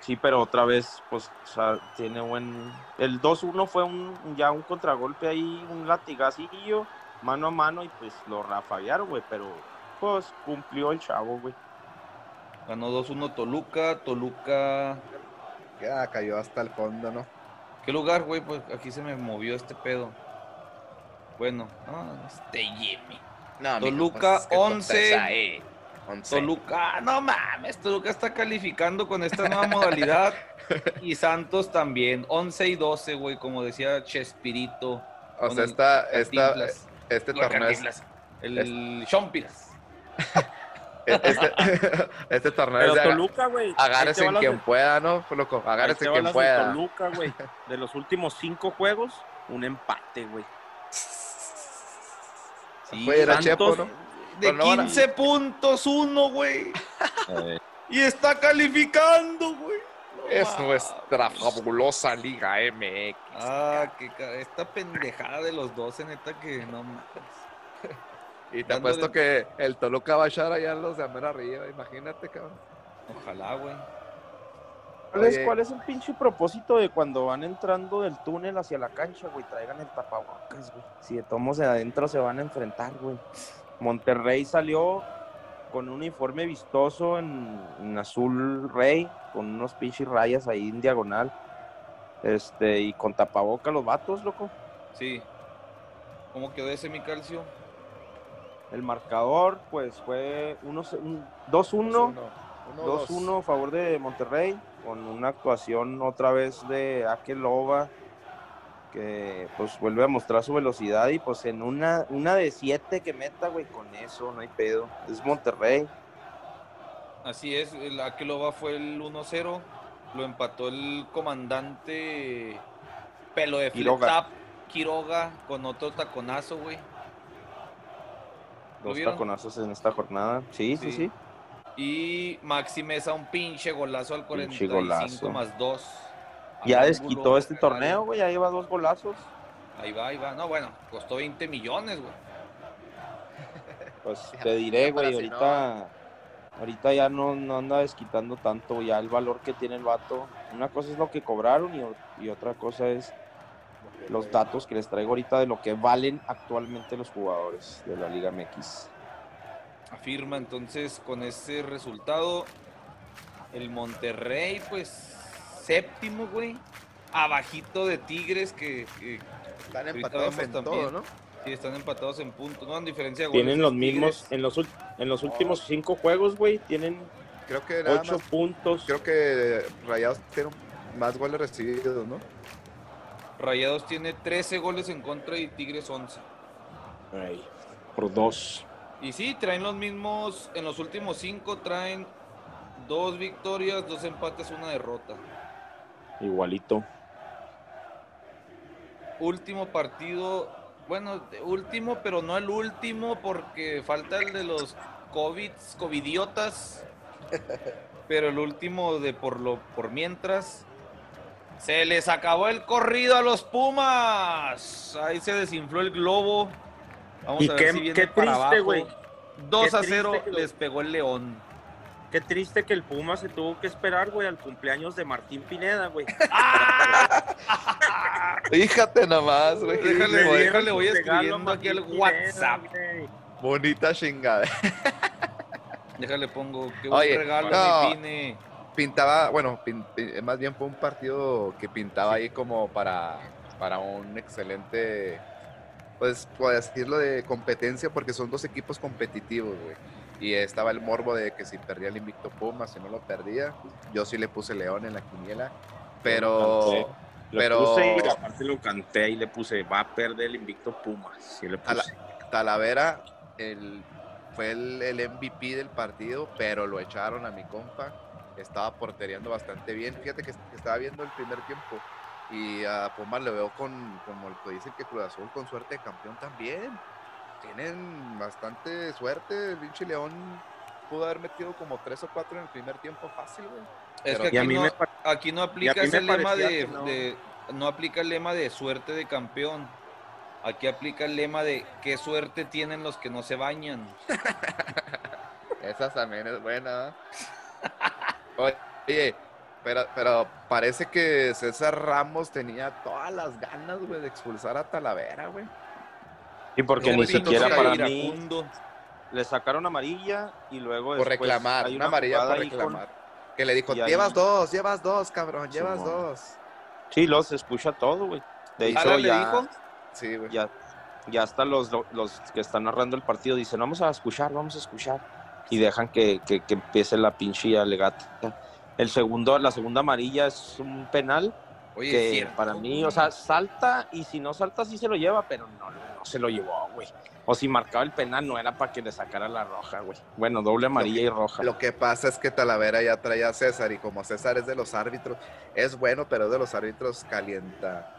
Sí, pero otra vez, pues, o sea, tiene buen... El 2-1 fue un, ya un contragolpe ahí, un latigacillo, mano a mano, y pues lo rafaguearon, güey, pero pues cumplió el chavo, güey. Ganó 2-1 Toluca. Toluca. Ya cayó hasta el fondo, ¿no? ¿Qué lugar, güey? Pues aquí se me movió este pedo. Bueno, ah, este Jimmy. No, Toluca, mijo, pues, es que 11. Contés ahí. 11. Toluca, no mames, Toluca está calificando con esta nueva modalidad. Y Santos también, 11 y 12, güey, como decía Chespirito. O sea, esta, esta, este torneo es, El Chompiras. este, este torneo Pero es de Toluca, güey. agárrese en quien de- pueda, ¿no? Loco, agárrese en quien las de pueda. Toluca, güey. De los últimos cinco juegos, un empate, güey. Sí, Santos- Chepo, ¿no? De Pero no van a- 15 puntos, uno, güey. Y está calificando, güey. No Es nuestra fabulosa Liga MX. Ah, qué esta pendejada de los 12, neta, que no mames. Y te dándole- apuesto que el Toluca va a echar allá los de Amera arriba, imagínate, cabrón. Ojalá, güey. ¿Cuál es. ¿Cuál es el pinche propósito de cuando van entrando del túnel hacia la cancha, güey? Traigan el tapabocas, güey. Si de tomos de adentro se van a enfrentar, güey. Monterrey salió con un uniforme vistoso en, en azul rey, con unos pinches rayas ahí en diagonal. Este, y con tapabocas los vatos, loco. Sí. ¿Cómo quedó ese mi calcio? El marcador, pues fue uno- un 2-1. 2-1 a favor de Monterrey, con una actuación otra vez de Akelova, que pues vuelve a mostrar su velocidad y pues en una, una de 7 que meta, güey, con eso no hay pedo. Es Monterrey. Así es, el Akeloba fue el 1-0. Lo empató el comandante pelo de Quiroga. Fletap, Quiroga, con otro taconazo, güey. ¿Lo Dos vieron? taconazos en esta jornada. Sí, sí, Sí. sí. Y Maxi Mesa un pinche golazo al Pinche 45 golazo. más 2. Ya desquitó este torneo, güey, ya lleva dos golazos. Ahí va, ahí va. No, bueno, costó 20 millones, güey. Pues te diré, güey, ahorita, ahorita ya no, no anda desquitando tanto ya el valor que tiene el vato. Una cosa es lo que cobraron y, y otra cosa es los datos que les traigo ahorita de lo que valen actualmente los jugadores de la Liga MX. Afirma entonces con ese resultado el Monterrey, pues séptimo, güey. Abajito de Tigres que, que Están empatados en también. todo, ¿no? sí están empatados en puntos, ¿no? En diferencia goles. Tienen los mismos, en los, en los últimos cinco juegos, güey, tienen Creo que nada ocho más, puntos. creo que Rayados tiene más goles recibidos, ¿no? Rayados tiene 13 goles en contra y Tigres 11. Ay, por dos. Y sí, traen los mismos, en los últimos cinco traen dos victorias, dos empates, una derrota. Igualito. Último partido bueno, último, pero no el último porque falta el de los COVID, covidiotas. Pero el último de por lo por mientras se les acabó el corrido a los Pumas. Ahí se desinfló el globo. Vamos y a qué, ver si viene qué para triste, abajo. güey. 2 Qué a 0 triste que lo- les pegó el León. Qué triste que el Puma se tuvo que esperar, güey, al cumpleaños de Martín Pineda, güey. Fíjate nomás, güey. Déjale, Güey, déjale, voy escribiendo aquí al WhatsApp. güey. Bonita chingada. Déjale pongo qué Oye, buen regalo no. me vine. Pintaba, bueno, pin- pin- más bien fue un partido que pintaba ahí como para, para un excelente, pues, puedes decirlo de competencia, porque son dos equipos competitivos, güey. Y estaba el morbo de que si perdía el invicto Pumas, si no lo perdía, yo sí le puse León en la quiniela, pero... Lo Pero- puse y aparte lo canté y le puse, va a perder el invicto Pumas. Sí. Talavera el, fue el, el MVP del partido, pero lo echaron a mi compa. Estaba portereando bastante bien. Fíjate que, que estaba viendo el primer tiempo y a Pumas le veo con, como el que dicen que Cruz Azul, con suerte de campeón también. Tienen bastante suerte. El pinche León pudo haber metido como tres o cuatro en el primer tiempo fácil, güey. Es Pero- que aquí mí no, me aquí no aplica ese lema de, no. de- no aplica el lema de suerte de campeón. Aquí aplica el lema de qué suerte tienen los que no se bañan. Esa también es buena. Oye, pero, pero parece que César Ramos tenía todas las ganas, güey, de expulsar a Talavera, güey. Y porque No, ni siquiera para mí le sacaron amarilla y luego Por después reclamar, hay una amarilla jugada por con- reclamar. Que le dijo, ahí- llevas dos, llevas dos, cabrón, llevas dos. Sí, los escucha todo, güey. De hecho, ¿Ala le ya, dijo? Sí, güey. ya, ya hasta los, los que están narrando el partido dicen, vamos a escuchar, vamos a escuchar. Y dejan que, que, que empiece la pinche alegata. El segundo, la segunda amarilla es un penal Oye, que cierto. para mí, o sea, salta y si no salta sí se lo lleva, pero no, no se lo llevó, güey. O si marcaba el penal no era para que le sacara la roja, güey. Bueno, doble amarilla y roja. Lo que pasa es que Talavera ya traía a César y como César es de los árbitros, es bueno, pero es de los árbitros calienta.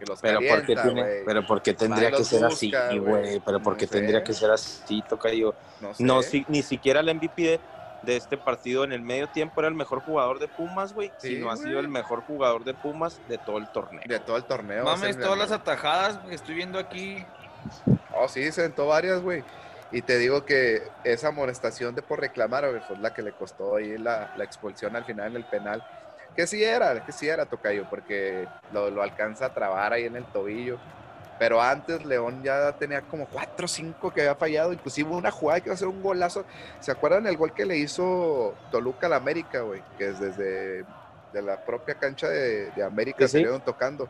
Que los Pero calienta, porque tiene, pero porque tendría que ser así, busca, güey. güey. Pero No porque sé. tendría que ser así, toca yo. No sé. No, si- ni siquiera el MVP de, de este partido en el medio tiempo era el mejor jugador de Pumas, güey. Sí, sino ha sido el mejor jugador de Pumas de todo el torneo. De todo el torneo. Mames, todas las atajadas que estoy viendo aquí. Oh, sí, se sentó varias, güey. Y te digo que esa amonestación de por reclamar, güey, fue la que le costó ahí la, la expulsión al final en el penal. Que sí era, que sí era Tocayo, porque lo, lo alcanza a trabar ahí en el tobillo. Pero antes León ya tenía como 4 o 5 que había fallado. Inclusive una jugada que iba a ser un golazo. ¿Se acuerdan el gol que le hizo Toluca al América, güey? Que es desde de la propia cancha de, de América Sí, sí. salieron tocando.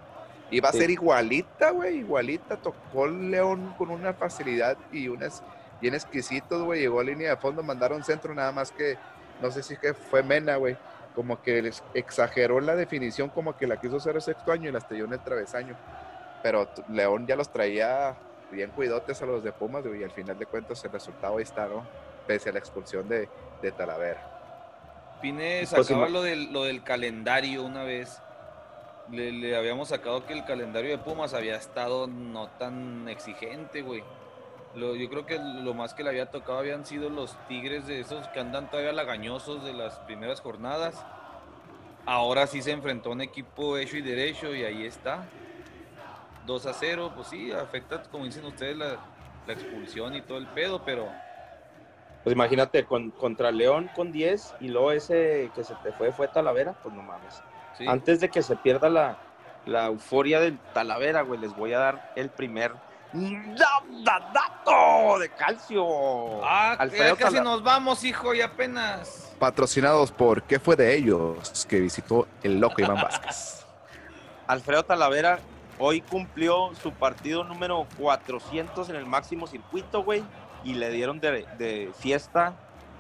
Iba a Sí. ser igualita, güey, igualita. Tocó León con una facilidad y unas bien exquisitos, güey. Llegó a línea de fondo, mandaron centro, nada más que no sé si que fue Mena, güey. Como que les exageró la definición, como que la quiso hacer el sexto año y la estrelló en el travesaño. Pero León ya los traía bien cuidotes a los de Pumas, y al final de cuentas el resultado ahí está, ¿no? Pese a la expulsión de, de Talavera. Pine Pues, sacaba lo del, lo del calendario una vez. Le, le habíamos sacado que el calendario de Pumas había estado no tan exigente, güey. Lo- yo creo que lo más que le había tocado habían sido los Tigres de esos que andan todavía lagañosos de las primeras jornadas. Ahora sí se enfrentó a un equipo hecho y derecho y ahí está. 2 a 0, pues sí, afecta, como dicen ustedes, la, la expulsión y todo el pedo, pero Pues imagínate, con, contra León con 10 y luego ese que se te fue fue Talavera, pues no mames. sí. Antes de que se pierda la, la euforia del Talavera, güey, les voy a dar el primer da- da- dato de calcio. Ah, Alfredo casi Tala- nos vamos, hijo, y apenas. Patrocinados por ¿Qué fue de ellos? Que visitó el loco Iván Vázquez. Alfredo Talavera hoy cumplió su partido número 400 en el máximo circuito, güey, y le dieron de, de fiesta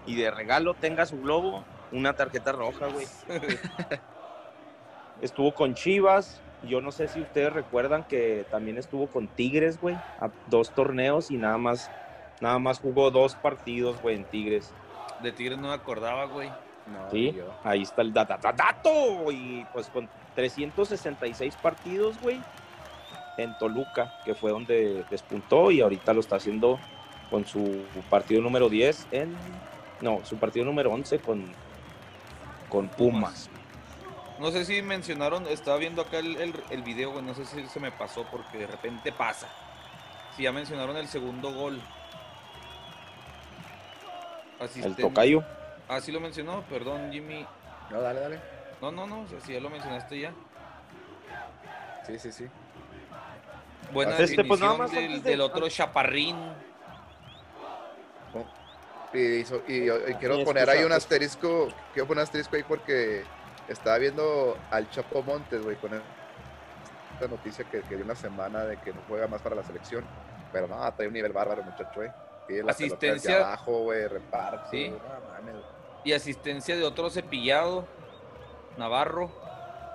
y de regalo, tenga su globo, una tarjeta roja, güey. Estuvo con Chivas, yo no sé si ustedes recuerdan que también estuvo con Tigres, güey, a dos torneos y nada más, nada más jugó dos partidos, güey, en Tigres. De Tigres no me acordaba, güey. No, Sí, yo. ahí está el data, dato. Y pues con 366 partidos, güey. En Toluca, que fue donde despuntó y ahorita lo está haciendo con su partido número 10 en... No, su partido número 11 con, con Pumas. No sé si mencionaron, estaba viendo acá el, el, el video, güey, no sé si se me pasó porque de repente pasa. Si ya mencionaron el segundo gol. El Asistente. tocayo. Ah, sí lo mencionó, perdón, Jimmy. No, dale, dale. No, no, no, si ya lo mencionaste ya. Sí, sí, sí. Buena Este, definición pues, nada más del, antes de- del otro chaparrín. Y, hizo- y- y quiero poner escucha, ahí un asterisco, quiero poner un asterisco ahí porque estaba viendo al Chapo Montes, güey, con esta noticia que, que dio una semana de que no juega más para la selección. Pero no, trae un nivel bárbaro, muchacho, eh. La pelota hacia Asistencia. abajo, güey, reparte. Sí. güey, no mames, güey. Y asistencia de otro cepillado. Navarro.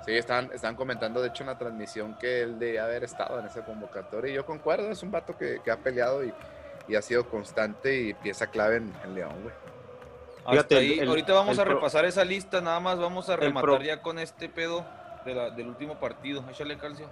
Sí, están, están comentando, de hecho, en la transmisión que él debía haber estado en esa convocatoria. Y yo concuerdo, es un vato que, que ha peleado y, y ha sido constante y pieza clave en, en León, güey. Hasta Fíjate, ahí. el- el- Ahorita vamos a pro- repasar esa lista, nada más vamos a rematar pro- ya con este pedo de la- del último partido. Échale calcio.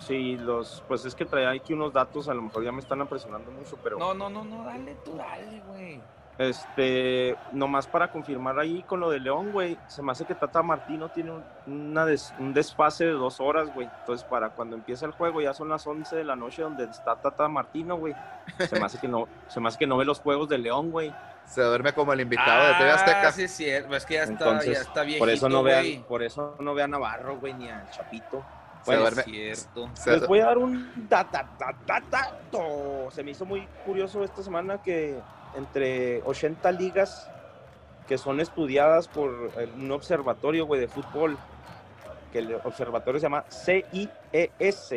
Sí, los, pues es que traía aquí unos datos, a lo mejor ya me están apresionando mucho, pero No, no, no, no, dale tú, dale, güey. Este, nomás para confirmar ahí con lo de León, güey, se me hace que Tata Martino tiene un, una des- un desfase de dos horas, güey. Entonces, para cuando empieza el juego, ya son las 11 de la noche donde está Tata Martino, güey. Se me hace que no, se me hace que no ve los juegos de León, güey. Se duerme como el invitado de TV Azteca. Ah, sí, es cierto. Es que ya está, Entonces, ya está viejito, por eso no güey. vean, por eso no ve a Navarro, güey, ni a Chapito. Se Bueno, duerme. Es cierto. Se- Les voy a dar un data, data, dato. Se me hizo muy curioso esta semana que entre 80 ligas que son estudiadas por un observatorio, güey, de fútbol, que el observatorio se llama CIES,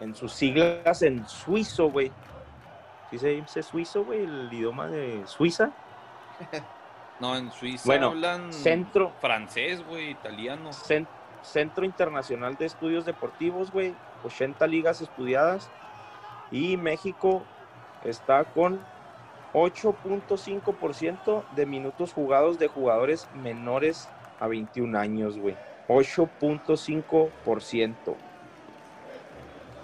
en sus siglas en suizo, güey. ¿Sí se dice suizo, güey? El idioma de Suiza. No, en Suiza Bueno, hablan Centro, francés, güey, italiano. Cen- Centro Internacional de Estudios Deportivos, güey. 80 ligas estudiadas. Y México está con 8.5% de minutos jugados de jugadores menores a 21 años, güey. 8.5%.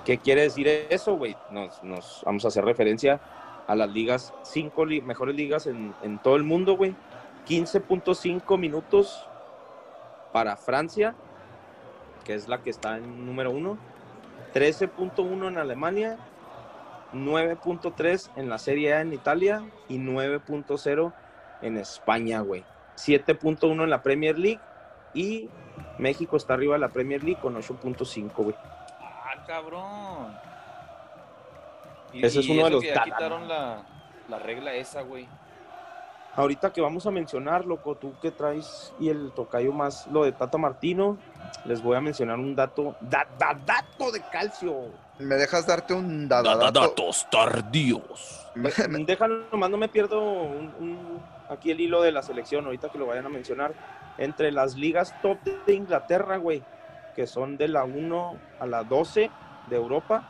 ¿Qué quiere decir eso, güey? Nos, vamos a hacer referencia a las ligas, cinco mejores ligas en, en todo el mundo, güey. 15.5 minutos para Francia, que es la que está en número uno. 13.1 en Alemania, 9.3 en la Serie A en Italia y 9.0 en España, güey. 7.1 en la Premier League y México está arriba de la Premier League con 8.5, güey. Ah, cabrón. Y- Ese es uno de los que ya quitaron la, la regla esa, güey. Ahorita que vamos a mencionar, loco, tú que traes y el tocayo más lo de Tata Martino, les voy a mencionar un dato, da- da- dato de calcio. ¿Me dejas darte un dadadato? tardíos. Déjalo, nomás no me pierdo un- un- aquí el hilo de la selección, ahorita que lo vayan a mencionar. Entre las ligas top de Inglaterra, güey, que son de la 1 a la 12 de Europa,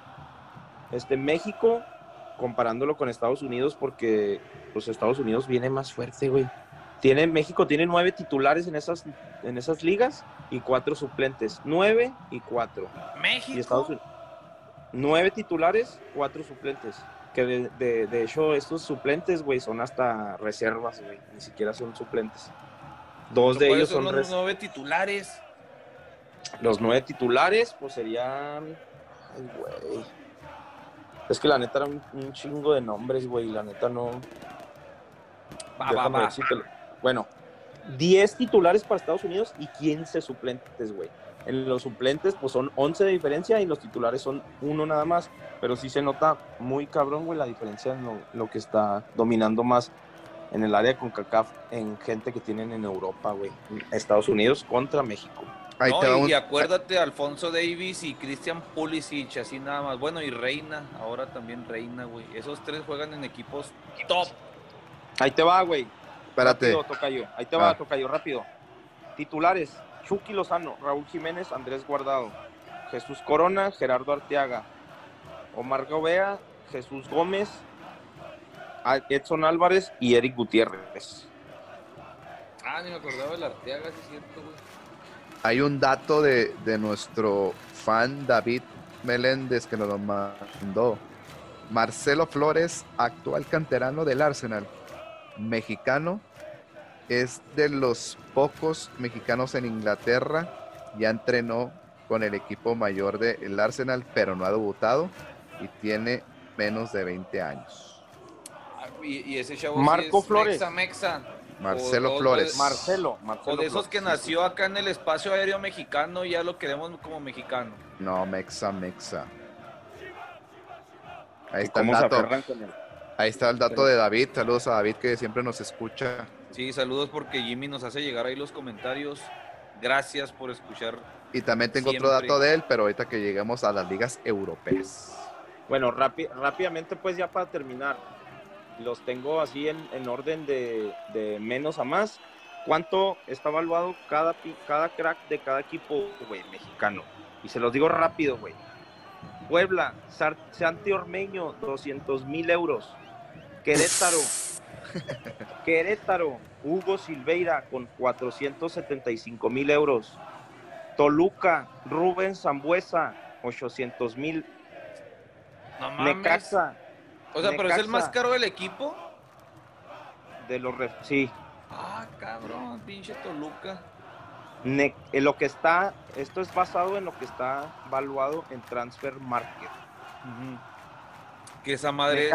este México, comparándolo con Estados Unidos, porque pues Estados Unidos viene más fuerte, güey. Tiene, México tiene nueve titulares en esas, en esas ligas y cuatro suplentes. Nueve y cuatro. México. Y Estados Unidos. Nueve titulares, cuatro suplentes. Que de, de- de hecho, estos suplentes, güey, son hasta reservas, güey. Ni siquiera son suplentes. Dos de ¿Cuáles ellos son los res- nueve titulares. los nueve titulares, pues serían. Ay, güey. Es que la neta eran un, un chingo de nombres, güey. La neta no. Va, va, va. Bueno, 10 titulares para Estados Unidos y 15 suplentes, güey. En los suplentes, pues son 11 de diferencia y los titulares son uno nada más. Pero sí se nota muy cabrón, güey, la diferencia en lo, lo que está dominando más en el área con CACAF en gente que tienen en Europa, güey. Estados Unidos contra México. Ahí No, y, un- y acuérdate, Alfonso Davis y Christian Pulisic, así nada más. Bueno, y Reina, ahora también Reina, güey. Esos tres juegan en equipos top. Ahí te va, güey. Espérate. Rápido, Tocayo. Ahí te va, Ah. Tocayo, rápido. Titulares: Chucky Lozano, Raúl Jiménez, Andrés Guardado, Jesús Corona, Gerardo Arteaga, Omar Gobea, Jesús Gómez, Edson Álvarez y Eric Gutiérrez. Ah, ni me acordaba del Arteaga, sí es cierto, güey. Hay un dato de, de nuestro fan David Meléndez que nos lo mandó. Marcelo Flores, actual canterano del Arsenal, mexicano, es de los pocos mexicanos en Inglaterra, ya entrenó con el equipo mayor del Arsenal, pero no ha debutado y tiene menos de 20 años. Y, y ese chavo Marco es Flores. Mexa, mexa. Marcelo O- o- Flores. o- Marcelo, O Marcelo. de esos Flores, que nació acá en el espacio aéreo mexicano y ya lo queremos como mexicano. No, Mexa, Mexa. Ahí está el ¿Cómo se dato. Ahí está el dato de David. Saludos a David que siempre nos escucha. Sí, saludos porque Jimmy nos hace llegar ahí los comentarios. Gracias por escuchar. Y también tengo otro dato de él, pero ahorita que lleguemos a las ligas europeas. Bueno, rápi- rápidamente, pues ya para terminar, los tengo así en, en orden de, de menos a más. ¿Cuánto está evaluado cada, cada crack de cada equipo, güey, mexicano? Y se los digo rápido, güey. Puebla, Sar- Santi Ormeño, 200 mil euros. Querétaro, Querétaro, Hugo Silveira con 475 mil euros. Toluca, Rubén Zambuesa, 800 mil. No mames. Necaxa, O sea, pero es el más caro del equipo. de los ref- sí, Ah, cabrón, pinche Toluca. Ne- en lo que está, esto es basado en lo que está valuado en Transfer Market. Que esa madre es,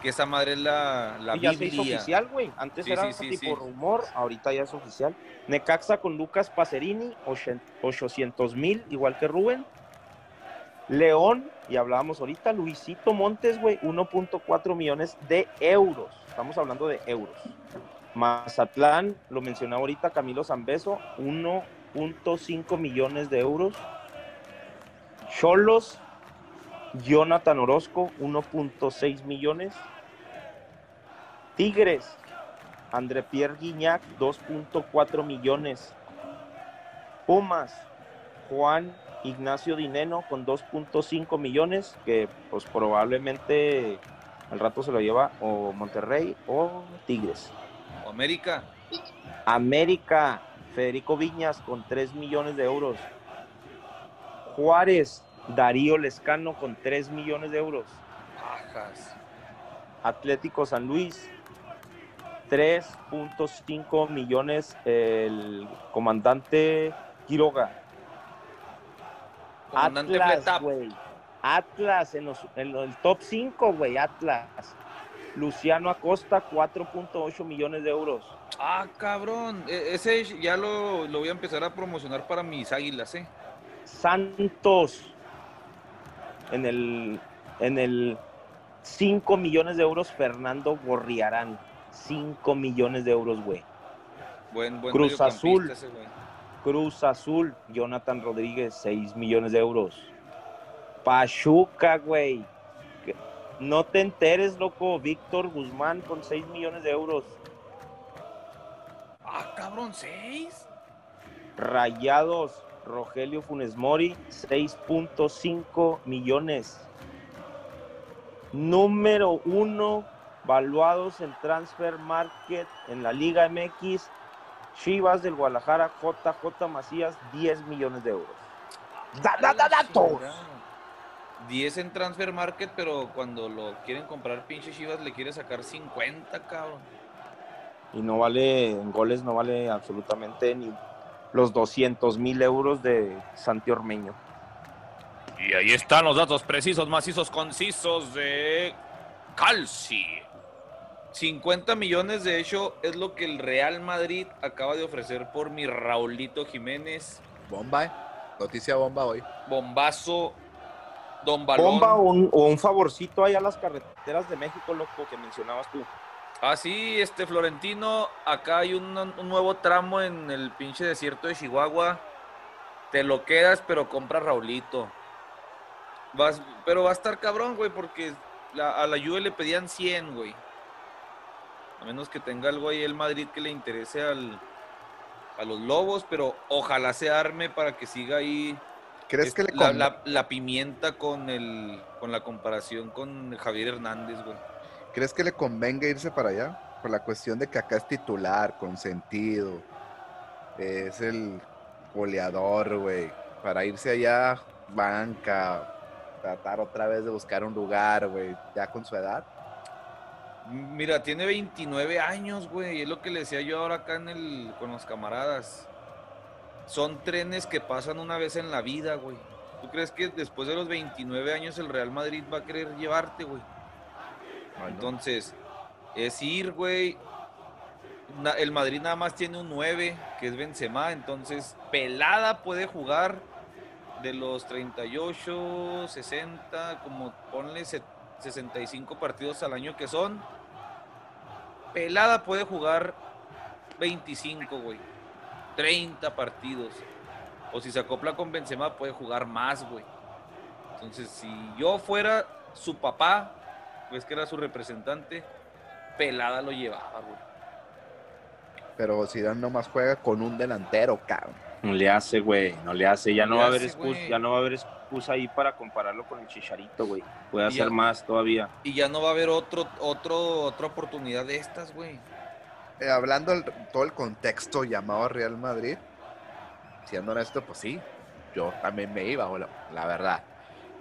que esa madre es la, la y ya se hizo oficial, güey. Antes Sí, era sí, sí, tipo rumor, ahorita ya es oficial. Necaxa con Lucas Pacerini, 800 mil, igual que Rubén. León, y hablábamos ahorita, Luisito Montes, güey, 1.4 millones de euros. Estamos hablando de euros. Mazatlán, lo mencionaba ahorita Camilo Zambeso, 1.5 millones de euros. Cholos, Jonathan Orozco, 1.6 millones. Tigres, André Pierre Guignac, 2.4 millones. Pumas, Juan Ignacio Dineno con 2.5 millones, que pues probablemente al rato se lo lleva o Monterrey o Tigres. América. América, Federico Viñas con 3 millones de euros. Juárez, Darío Lescano con 3 millones de euros. Bajas. Atlético San Luis, 3.5 millones el comandante Quiroga. Comandante Atlas, güey. Atlas en, los- en el top 5, güey, Atlas. Luciano Acosta, 4.8 millones de euros. Ah, cabrón. E- ese ya lo, lo voy a empezar a promocionar para mis águilas, ¿eh? Santos en el en el 5 millones de euros Fernando Gorriarán. 5 millones de euros güey. Buen, buen Cruz Azul. ese güey. Cruz Azul Jonathan Rodríguez 6 millones de euros. Pachuca güey. No te enteres loco. Víctor Guzmán con 6 millones de euros. Ah, cabrón, ¿seis? Rayados Rogelio Funes Mori 6.5 millones. Número uno valuados en Transfer Market en la Liga MX. Chivas del Guadalajara JJ Macías 10 millones de euros. Da- da- da- datos. 10 en Transfer Market, pero cuando lo quieren comprar pinche Chivas le quiere sacar 50, cabrón. Y no vale, en goles no vale absolutamente ni los 200 mil euros de Santi Ormeño. Y ahí están los datos precisos, macizos, concisos de Calci. 50 millones, de hecho, es lo que el Real Madrid acaba de ofrecer por mi Raulito Jiménez. Bomba, ¿eh? Noticia bomba hoy. Bombazo, Don Balón. Bomba o un, o un favorcito ahí a las carreteras de México, loco, que mencionabas tú. Ah, sí, este Florentino, acá hay un, un nuevo tramo en el pinche desierto de Chihuahua. Te lo quedas, pero compra Raulito. Vas, pero va a estar cabrón, güey, porque la- a la Juve le pedían 100, güey. A menos que tenga algo ahí el Madrid que le interese al, a los Lobos, pero ojalá se arme para que siga ahí ¿Crees que le la, con- la- la pimienta con, el, con la comparación con Javier Hernández, güey. ¿Crees que le convenga irse para allá? Por la cuestión de que acá es titular, consentido. Es el goleador, güey. Para irse allá, banca. tratar otra vez de buscar un lugar, güey, ya con su edad. Mira, tiene 29 años, güey. Es lo que le decía yo ahora acá en el, con los camaradas. Son trenes que pasan una vez en la vida, güey. ¿Tú crees que después de los 29 años el Real Madrid va a querer llevarte, güey? Entonces, es ir, güey. El Madrid nada más tiene un 9, que es Benzema. Entonces, pelada puede jugar de los 38, 60, como ponle 65 partidos al año que son. Pelada puede jugar 25, güey. 30 partidos. O si se acopla con Benzema puede jugar más, güey. Entonces, si yo fuera su papá, pues que era su representante, pelada lo llevaba, güey. Pero Zidane nomás juega con un delantero, cabrón. No le hace, güey, no le hace. Ya no, va a haber excusa, ya no va a haber excusa ahí para compararlo con el Chicharito, güey. Puede hacer más todavía. Y ya no va a haber otro, otro, otra oportunidad de estas, güey. Eh, hablando del todo el contexto llamado Real Madrid, siendo honesto, pues sí, yo también me iba, la, la verdad.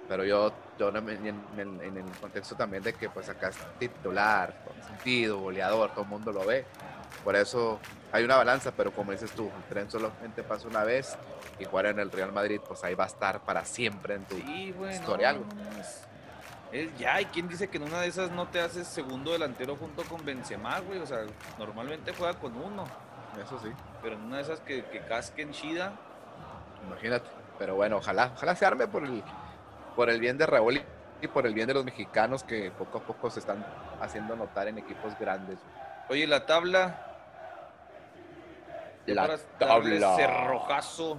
Pero yo, yo en, en, el contexto también de que pues acá es titular, sentido, goleador, todo el mundo lo ve. Por eso hay una balanza, pero como dices tú, el tren solamente pasa una vez y jugar en el Real Madrid, pues ahí va a estar para siempre en tu historial. es ya, y quién dice que en una de esas no te haces segundo delantero junto con Benzema, güey. O sea, normalmente juega con uno. Eso sí. Pero en una de esas que, que casquen chida. Imagínate. Pero bueno, ojalá, ojalá se arme por el, por el bien de Raúl y por el bien de los mexicanos que poco a poco se están haciendo notar en equipos grandes. Oye, la tabla, la tabla. Cerrojazo.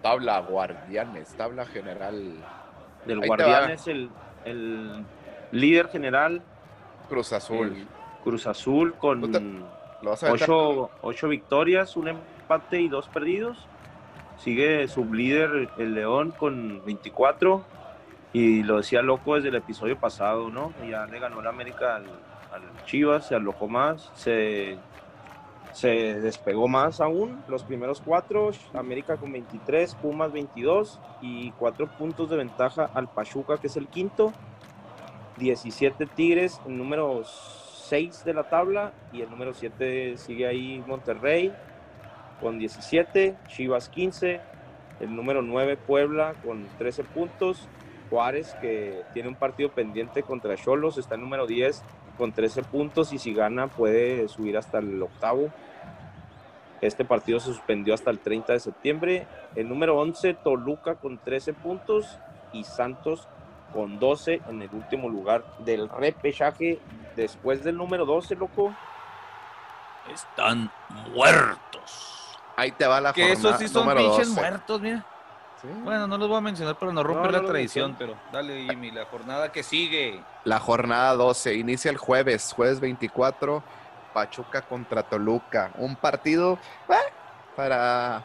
Tabla Guardianes, tabla general. Del Guardianes, el, el, líder general. Cruz Azul. Cruz Azul con ocho, ocho, victorias, un empate y dos perdidos. Sigue líder el León con 24. Y lo decía loco desde el episodio pasado, ¿no? Ya le ganó la América al, al Chivas, se alojó más, se se despegó más aún. Los primeros cuatro, América con 23, Pumas 22 y cuatro puntos de ventaja al Pachuca, que es el quinto. 17 Tigres, el número 6 de la tabla y el número 7 sigue ahí Monterrey con 17, Chivas 15, el número 9 Puebla con 13 puntos, Juárez que tiene un partido pendiente contra Cholos está el número 10 con 13 puntos y si gana puede subir hasta el octavo este partido se suspendió hasta el 30 de septiembre. El número 11, Toluca con 13 puntos y Santos con 12 en el último lugar del repechaje. Después del número 12, loco. Están muertos. Ahí te va la Que esos sí son pinches muertos, mira. Bueno, no los voy a mencionar para no romper la tradición, pero dale, Jimmy, la jornada que sigue. La jornada 12 inicia el jueves, jueves 24 Pachuca contra Toluca. Un partido eh, para,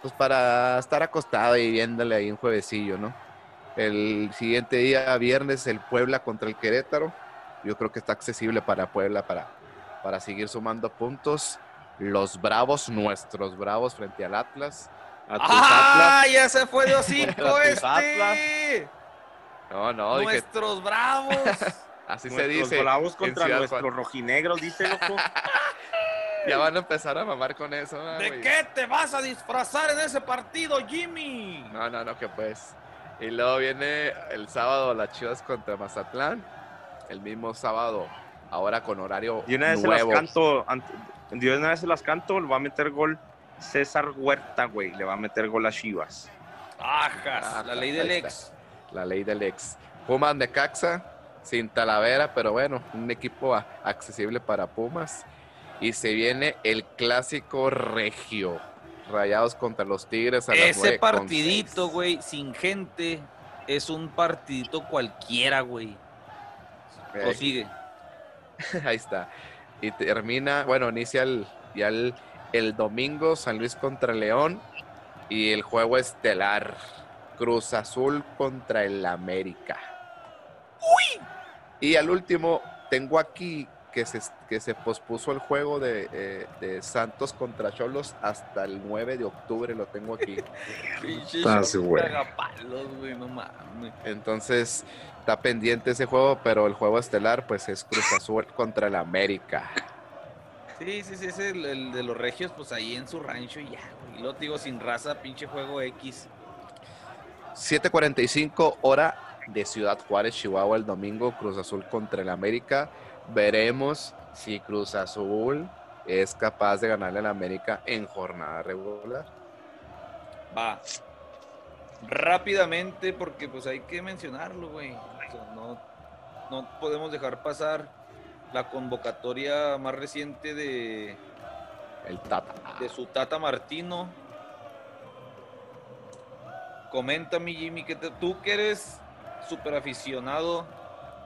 pues para estar acostado y viéndole ahí un juevecillo, ¿no? El siguiente día, viernes, el Puebla contra el Querétaro. Yo creo que está accesible para Puebla para, para seguir sumando puntos. Los Bravos, nuestros Bravos frente al Atlas. ¡Ah! Ya se fue de hocico este. No, no. Nuestros Bravos. Así se dice. Bravos contra nuestros rojinegros, dice loco. ya van a empezar a mamar con eso. ¿De qué te vas a disfrazar en ese partido, Jimmy? No, no, no, que pues. Y luego viene el sábado las Chivas contra Mazatlán. El mismo sábado, ahora con horario y una vez nuevo. Se las canto, y una vez se las canto, le va a meter gol César Huerta, güey. Le va a meter gol a Chivas. Ajas, la ley del ex. La ley del ex. Pumas de Caxa, sin Talavera, pero bueno, un equipo accesible para Pumas. Y se viene el clásico regio. Rayados contra los Tigres. A Ese partidito, güey, sin gente, es un partidito cualquiera, güey. O sigue. Ahí está. Y termina, bueno, inicia el, ya el, el domingo San Luis contra León. Y el juego estelar. Cruz Azul contra el América. ¡Uy! Y al último, tengo aquí que se, que se pospuso el juego de, eh, de Santos contra Cholos hasta el 9 de octubre, lo tengo aquí. Pinche Ah. Entonces está pendiente ese juego, pero el juego estelar pues es Cruz Azul contra el América. Sí, sí, sí, es el, el de los regios, pues ahí en su rancho y ya, güey. Y te digo, sin raza, pinche juego X. 7:45 hora de Ciudad Juárez, Chihuahua, el domingo, Cruz Azul contra el América. Veremos si Cruz Azul es capaz de ganarle al América en jornada regular. Va. Rápidamente, porque pues hay que mencionarlo, güey. O sea, no, no podemos dejar pasar la convocatoria más reciente de, El Tata. de su Tata Martino. Comenta mi Jimmy, que te- tú que eres súper aficionado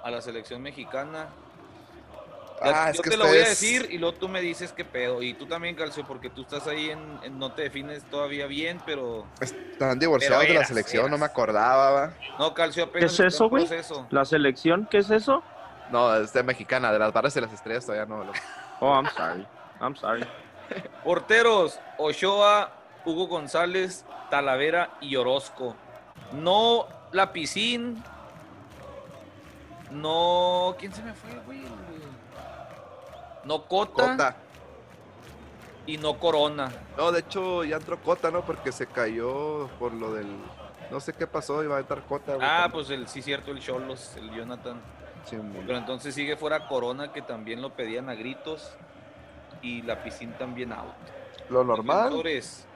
a la selección mexicana. Ah, es yo que te lo voy a decir y luego tú me dices qué pedo. Y tú también, Calcio, porque tú estás ahí en, en- no te defines todavía bien, pero... Están divorciados Pero de la eras, selección, no me acordaba. va. No, Calcio apenas es eso, güey? ¿La selección? ¿Qué es eso? No, es de mexicana, de las barras de las estrellas todavía no. lo- Oh, I'm sorry. I'm sorry. Porteros, Ochoa, Hugo González, Talavera y Orozco. No Lapicín. No. ¿Quién se me fue, güey? No Cota, Cota. y no Corona. No, de hecho ya entró Cota, ¿no? Porque se cayó por lo del... No sé qué pasó, iba a entrar Cota. güey. Ah, pues el sí cierto, el Cholos, el Jonathan. Sí, Pero entonces sigue fuera Corona, que también lo pedían a gritos. Y Lapicín también out. Lo normal. Defensores,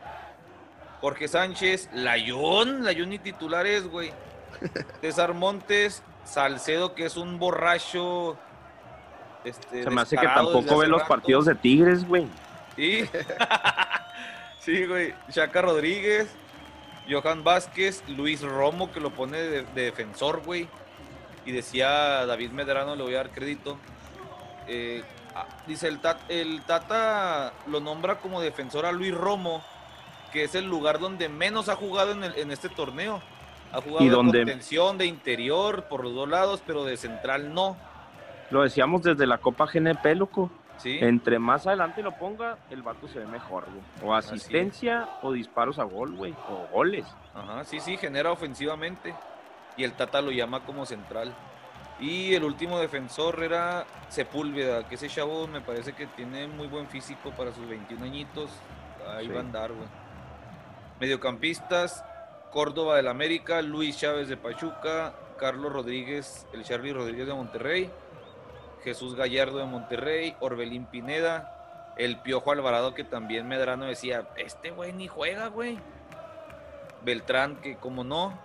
Jorge Sánchez, Layón, Layón y titulares, güey. César Montes, Salcedo, que es un borracho. Este, Se me hace que tampoco ve los rato. partidos de Tigres, güey. Sí. sí, güey. Chaca Rodríguez, Johan Vázquez, Luis Romo, que lo pone de, de defensor, güey. Y decía David Medrano, le voy a dar crédito. eh, ah, dice el, Tat- el Tata lo nombra como defensor a Luis Romo, que es el lugar donde menos ha jugado en, el- en este torneo. Ha jugado Y de donde- contención, de interior, por los dos lados, pero de central no. Lo decíamos desde la Copa GNP, loco. ¿sí? Entre más adelante lo ponga, el vato se ve mejor, güey. O asistencia o disparos a gol, güey. O goles. Ajá, sí, sí, genera ofensivamente. Y el Tata lo llama como central. Y el último defensor era Sepúlveda, que ese chavo me parece que tiene muy buen físico para sus 21 añitos. Ahí Sí. va a andar, güey. Mediocampistas, Córdoba del América, Luis Chávez de Pachuca, Carlos Rodríguez, el Charlie Rodríguez de Monterrey, Jesús Gallardo de Monterrey, Orbelín Pineda, el Piojo Alvarado, que también Medrano decía, este güey ni juega, güey. Beltrán, que como no,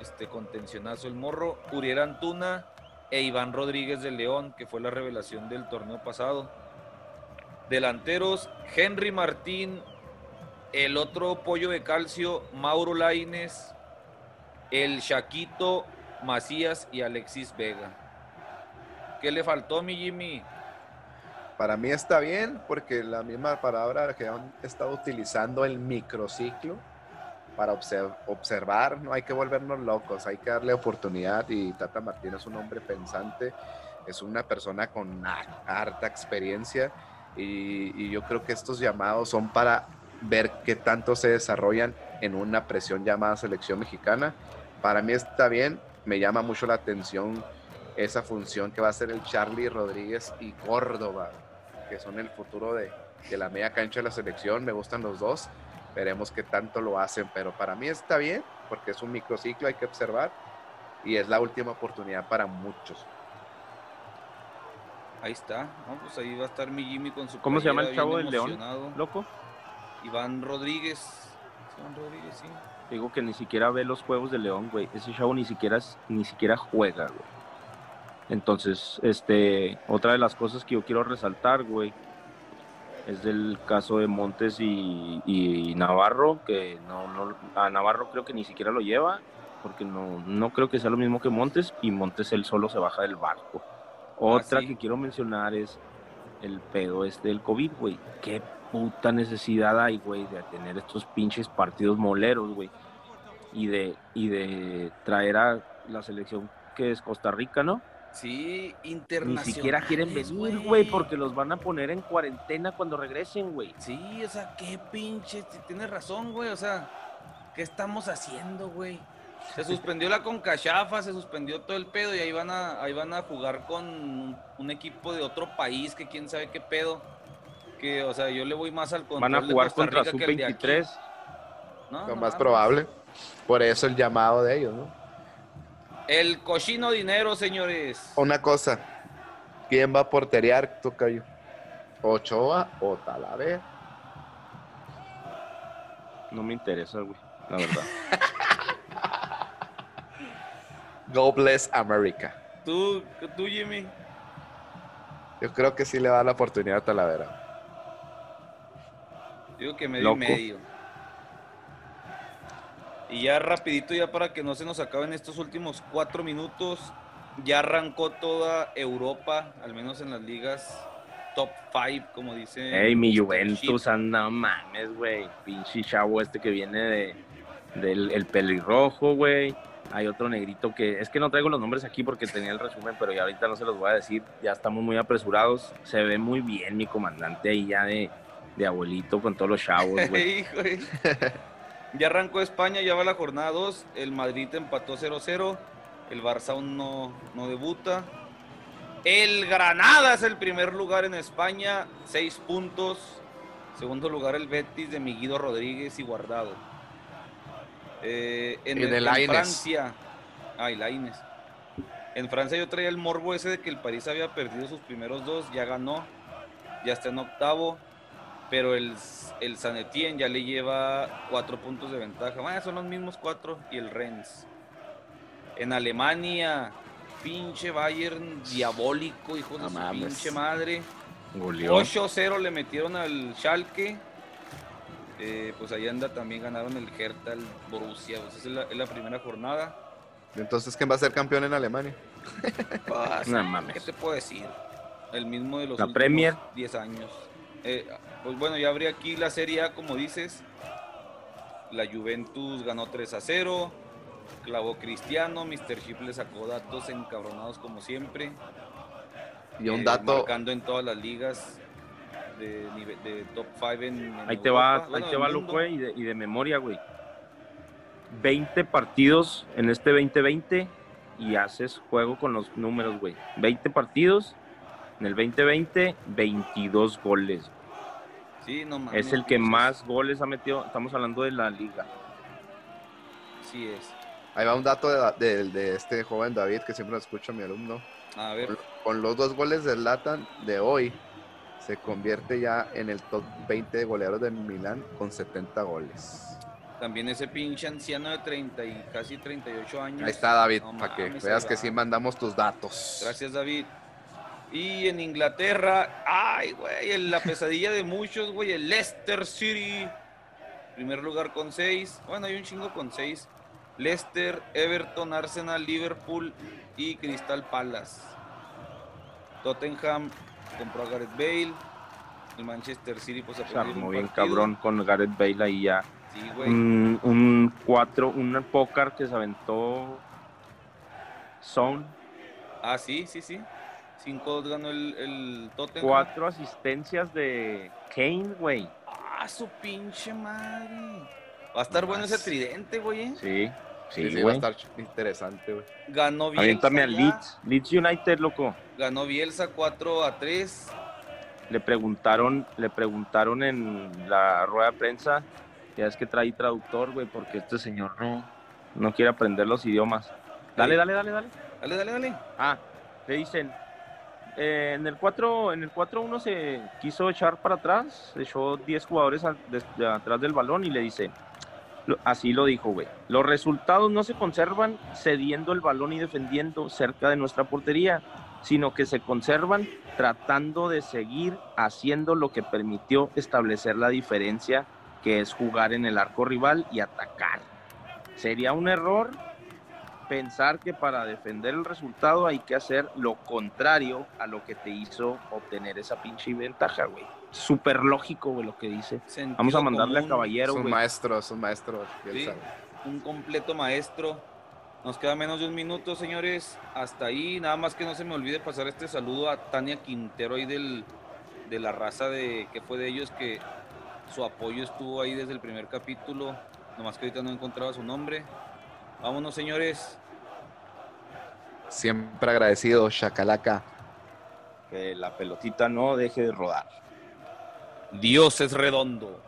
este contencionazo el morro, Uriel Antuna e Iván Rodríguez de León, que fue la revelación del torneo pasado. Delanteros, Henry Martín, el otro pollo de calcio, Mauro Laines, el Chaquito Macías y Alexis Vega. ¿Qué le faltó, mi Jimmy? Para mí está bien porque la misma palabra que han estado utilizando el microciclo para obser- observar, no hay que volvernos locos, hay que darle oportunidad y Tata Martín es un hombre pensante, es una persona con ha- harta experiencia y, y yo creo que estos llamados son para ver qué tanto se desarrollan en una presión llamada selección mexicana. Para mí está bien, me llama mucho la atención esa función que va a ser el Charlie Rodríguez y Córdoba, que son el futuro de, de la media cancha de la selección. Me gustan los dos. Veremos qué tanto lo hacen, pero para mí está bien, porque es un microciclo, hay que observar, y es la última oportunidad para muchos. Ahí está, ¿no? Pues ahí va a estar mi Jimmy con su ¿Cómo se llama el chavo del León? Loco. Iván Rodríguez. Iván Rodríguez, sí. Digo que ni siquiera ve los juegos de León, güey. Ese chavo ni siquiera, ni siquiera juega, güey. Entonces, este, otra de las cosas que yo quiero resaltar, güey, es del caso de Montes y, y Navarro, que no, no, a Navarro creo que ni siquiera lo lleva, porque no, no creo que sea lo mismo que Montes, y Montes él solo se baja del barco. Otra sí. que quiero mencionar es el pedo este del COVID, güey. Qué puta necesidad hay, güey, de tener estos pinches partidos moleros, güey. Y de, y de traer a la selección que es Costa Rica, ¿no? Sí, Ni internacional. siquiera quieren venir, güey, porque los van a poner en cuarentena cuando regresen, güey. Sí, o sea, qué pinche. si Tienes razón, güey. O sea, ¿qué estamos haciendo, güey? Se suspendió la Concachafa, se suspendió todo el pedo y ahí van a, ahí van a jugar con un, un equipo de otro país que quién sabe qué pedo. Que, o sea, yo le voy más al control Van a de jugar Costa contra Rica que el de aquí. sub-23. No, Lo no más probable. Por eso el llamado de ellos, ¿no? El cochino dinero, señores. Una cosa. ¿Quién va a porterear, Tocayo? ¿Ochoa o Talavera? No me interesa, güey, la verdad. Go bless America. Tú, tú, Jimmy. Yo creo que sí le da la oportunidad a Talavera. Digo que medio y Loco. medio. Y ya rapidito, ya para que no se nos acaben estos últimos cuatro minutos, ya arrancó toda Europa, al menos en las ligas top 5, como dice. Ey, mi. Juventus, anda, mames, güey. Pinche chavo este que viene de, del el pelirrojo, güey. Hay otro negrito que, es que no traigo los nombres aquí porque tenía el resumen, pero ya ahorita no se los voy a decir. Ya estamos muy apresurados. Se ve muy bien mi comandante ahí ya de, de abuelito con todos los chavos, güey. Ya arrancó España, ya va la jornada 2. El Madrid empató 0-0. El Barça aún no, no debuta. El Granada es el primer lugar en España, 6 puntos. Segundo lugar el Betis de Miguido Rodríguez y Guardado. Eh, en, Y de el- en. Francia. Ay, Lainez. En Francia yo traía el morbo ese de que el París había perdido sus primeros dos, ya ganó, ya está en octavo, pero el, el San Etienne ya le lleva cuatro puntos de ventaja. Bueno, son los mismos cuatro y el Rennes. En Alemania, pinche Bayern diabólico, hijo de su pinche madre. Goleó. 8-0 le metieron al Schalke. Eh, pues ahí anda también ganaron el Hertha, el Borussia. Pues esa es la, es la primera jornada. Entonces, ¿quién va a ser campeón en Alemania? Pues, No mames. ¿Qué te puedo decir? El mismo de los La últimos Premier. 10 años. Eh, pues bueno, ya habría aquí la Serie A, como dices. La Juventus ganó 3 a 0. Clavó Cristiano. Mr. Chip le sacó datos encabronados como siempre. Y un eh, dato, Marcando en todas las ligas de, de top 5 en, en Ahí te va, Europa, bueno, ahí te va, güey, y de, y de memoria, güey. 20 partidos en este 2020 y haces juego con los números, güey. 20 partidos, en el 2020, 22 goles. Sí, no mames, Es el que más goles ha metido, estamos hablando de la liga. Sí es. ahí va un dato de, de- de este joven David, que siempre lo escucha mi alumno. A ver, Con, con los dos goles del Latan de hoy, se convierte ya en el top 20 de goleadores del Milán con 70 goles. también ese pinche anciano de 30 y casi 38 años. Ahí está David, No para que veas que sí mandamos tus datos. Gracias, David. Y en Inglaterra, ay, güey, en la pesadilla de muchos, güey, el Leicester City. Primer lugar con 6. Bueno, hay un chingo con 6. Leicester, Everton, Arsenal, Liverpool y Crystal Palace. Tottenham compró a Gareth Bale. El Manchester City, pues armó un bien cabrón con Gareth Bale ahí ya. Sí, güey. Un, un 4, un póker que se aventó Son. Ah, sí, sí, sí. 5-2 ganó el, el Tottenham. Cuatro asistencias de Kane, güey. Ah, su pinche madre. Va a estar bueno ese tridente, güey. ¿eh? Sí, Sí, sí, sí, va a estar interesante, güey. Ganó Bielsa. Aviéntame al. Leeds. Leeds United, loco. Ganó Bielsa 4 a 3. Le preguntaron, le preguntaron en la rueda de prensa, ya es que trae traductor, güey, porque este señor no, no quiere aprender los idiomas. Dale, dale, dale, dale. Dale, dale, dale. Ah, le dicen, eh, en el 4 en el 4-1 se quiso echar para atrás, echó 10 jugadores atrás del balón y le dice, así lo dijo, güey, los resultados no se conservan cediendo el balón y defendiendo cerca de nuestra portería, sino que se conservan tratando de seguir haciendo lo que permitió establecer la diferencia, que es jugar en el arco rival y atacar. Sería un error pensar que para defender el resultado hay que hacer lo contrario a lo que te hizo obtener esa pinche ventaja, güey. Súper lógico, güey, lo que dice. Vamos a mandarle a Caballero, güey. Es un maestro, es un maestro. Sí, un completo maestro. Nos queda menos de un minuto, señores. Hasta ahí, nada más que no se me olvide pasar este saludo a Tania Quintero ahí del, de la raza de que fue de ellos que su apoyo estuvo ahí desde el primer capítulo. Nomás que ahorita no encontraba su nombre. Vámonos, señores. Siempre agradecido, Chacalaca. Que la pelotita no deje de rodar. Dios es redondo.